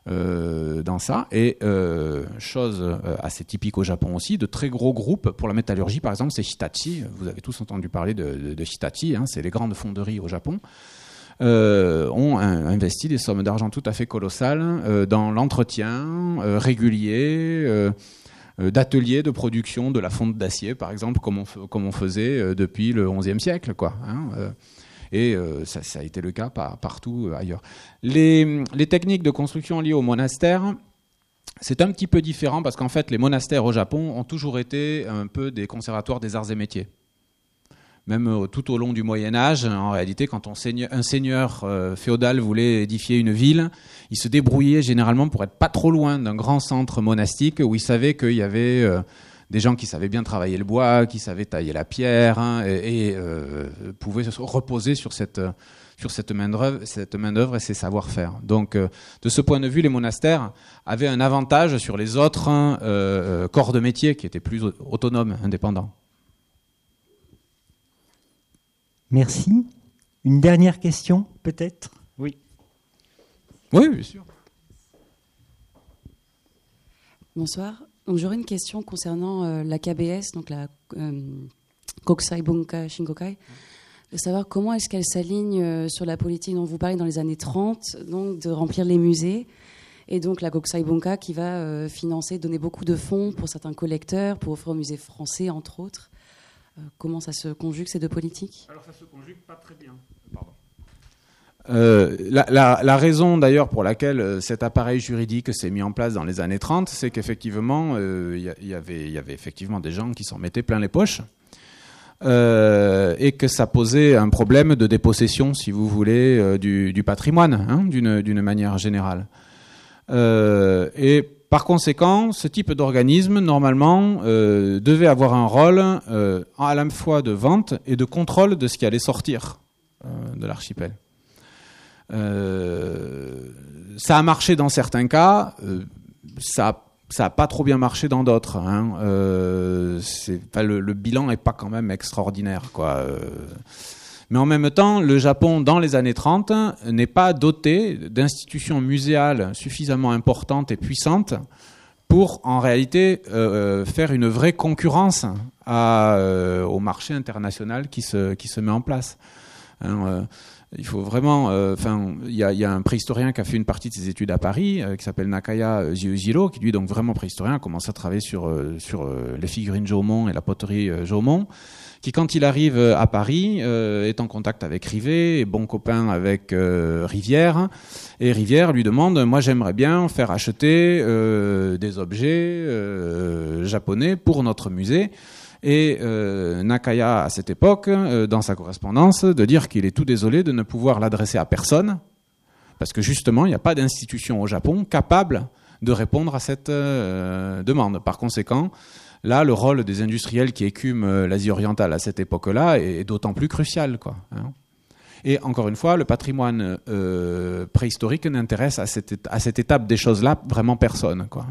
euh, dans ça. Et euh, chose euh, assez typique au Japon aussi, de très gros groupes pour la métallurgie, par exemple, c'est Hitachi. Vous avez tous entendu parler de, Hitachi, hein, c'est les grandes fonderies au Japon. Ont investi des sommes d'argent tout à fait colossales dans l'entretien régulier d'ateliers de production de la fonte d'acier, par exemple, comme on, faisait depuis le XIe siècle. Quoi, hein, et ça, ça, a été le cas partout ailleurs. Les, les, techniques de construction liées au monastère, c'est un petit peu différent parce qu'en fait, les monastères au Japon ont toujours été un peu des conservatoires des arts et métiers. Même euh, tout au long du Moyen Âge, en réalité, quand un seigneur euh, féodal voulait édifier une ville, il se débrouillait généralement pour être pas trop loin d'un grand centre monastique où il savait qu'il y avait euh, des gens qui savaient bien travailler le bois, qui savaient tailler la pierre hein, et, pouvaient se reposer sur cette main-d'œuvre cette main et ses savoir-faire. Donc, de ce point de vue, les monastères avaient un avantage sur les autres hein, corps de métier qui étaient plus autonomes, indépendants. Merci. Une dernière question, peut-être? Oui. Oui, bien sûr. Bonsoir. j'aurais une question concernant la KBS, donc la Kokusai Bunka Shinkokai de savoir comment est-ce qu'elle s'aligne euh, sur la politique dont vous parlez dans les années 30, donc de remplir les musées, et donc la Goksai Bunka qui va euh, financer, donner beaucoup de fonds pour certains collecteurs, pour offrir au musée français, entre autres. Euh, comment ça se conjugue, ces deux politiques? Alors ça se conjugue pas très bien. la, raison d'ailleurs pour laquelle cet appareil juridique s'est mis en place dans les années 30, c'est qu'effectivement, il y, y, avait effectivement des gens qui s'en mettaient plein les poches euh, et que ça posait un problème de dépossession, si vous voulez, euh, du, du, patrimoine, hein, d'une manière générale. Euh, et par conséquent, ce type d'organisme, normalement, euh, devait avoir un rôle euh, à la fois de vente et de contrôle de ce qui allait sortir de l'archipel. ça a marché dans certains cas, ça n'a pas trop bien marché dans d'autres. Hein. Euh, le, bilan n'est pas quand même extraordinaire. Euh. mais en même temps, le Japon, dans les années 30, n'est pas doté d'institutions muséales suffisamment importantes et puissantes pour, en réalité, euh, faire une vraie concurrence à, au marché international qui se, met en place. Hein, il faut vraiment. Euh, enfin, il y, a un préhistorien qui a fait une partie de ses études à Paris, euh, qui s'appelle Nakaya Jiujiro, qui lui donc vraiment préhistorien a commencé à travailler sur euh, sur les figurines Jaumont et la poterie Jaumont qui quand il arrive à Paris est en contact avec Rivet, est bon copain avec Rivière, et Rivière lui demande, moi j'aimerais bien faire acheter des objets japonais pour notre musée. Et euh, Nakaya, à cette époque, euh, dans sa correspondance, de dire qu'il est tout désolé de ne pouvoir l'adresser à personne, parce que justement, il n'y a pas d'institution au Japon capable de répondre à cette euh, demande. Par conséquent, là, le rôle des industriels qui écument l'Asie orientale à cette époque-là est, d'autant plus crucial. Quoi, hein. Et encore une fois, le patrimoine préhistorique n'intéresse à cette, à cette étape des choses-là vraiment personne. Quoi.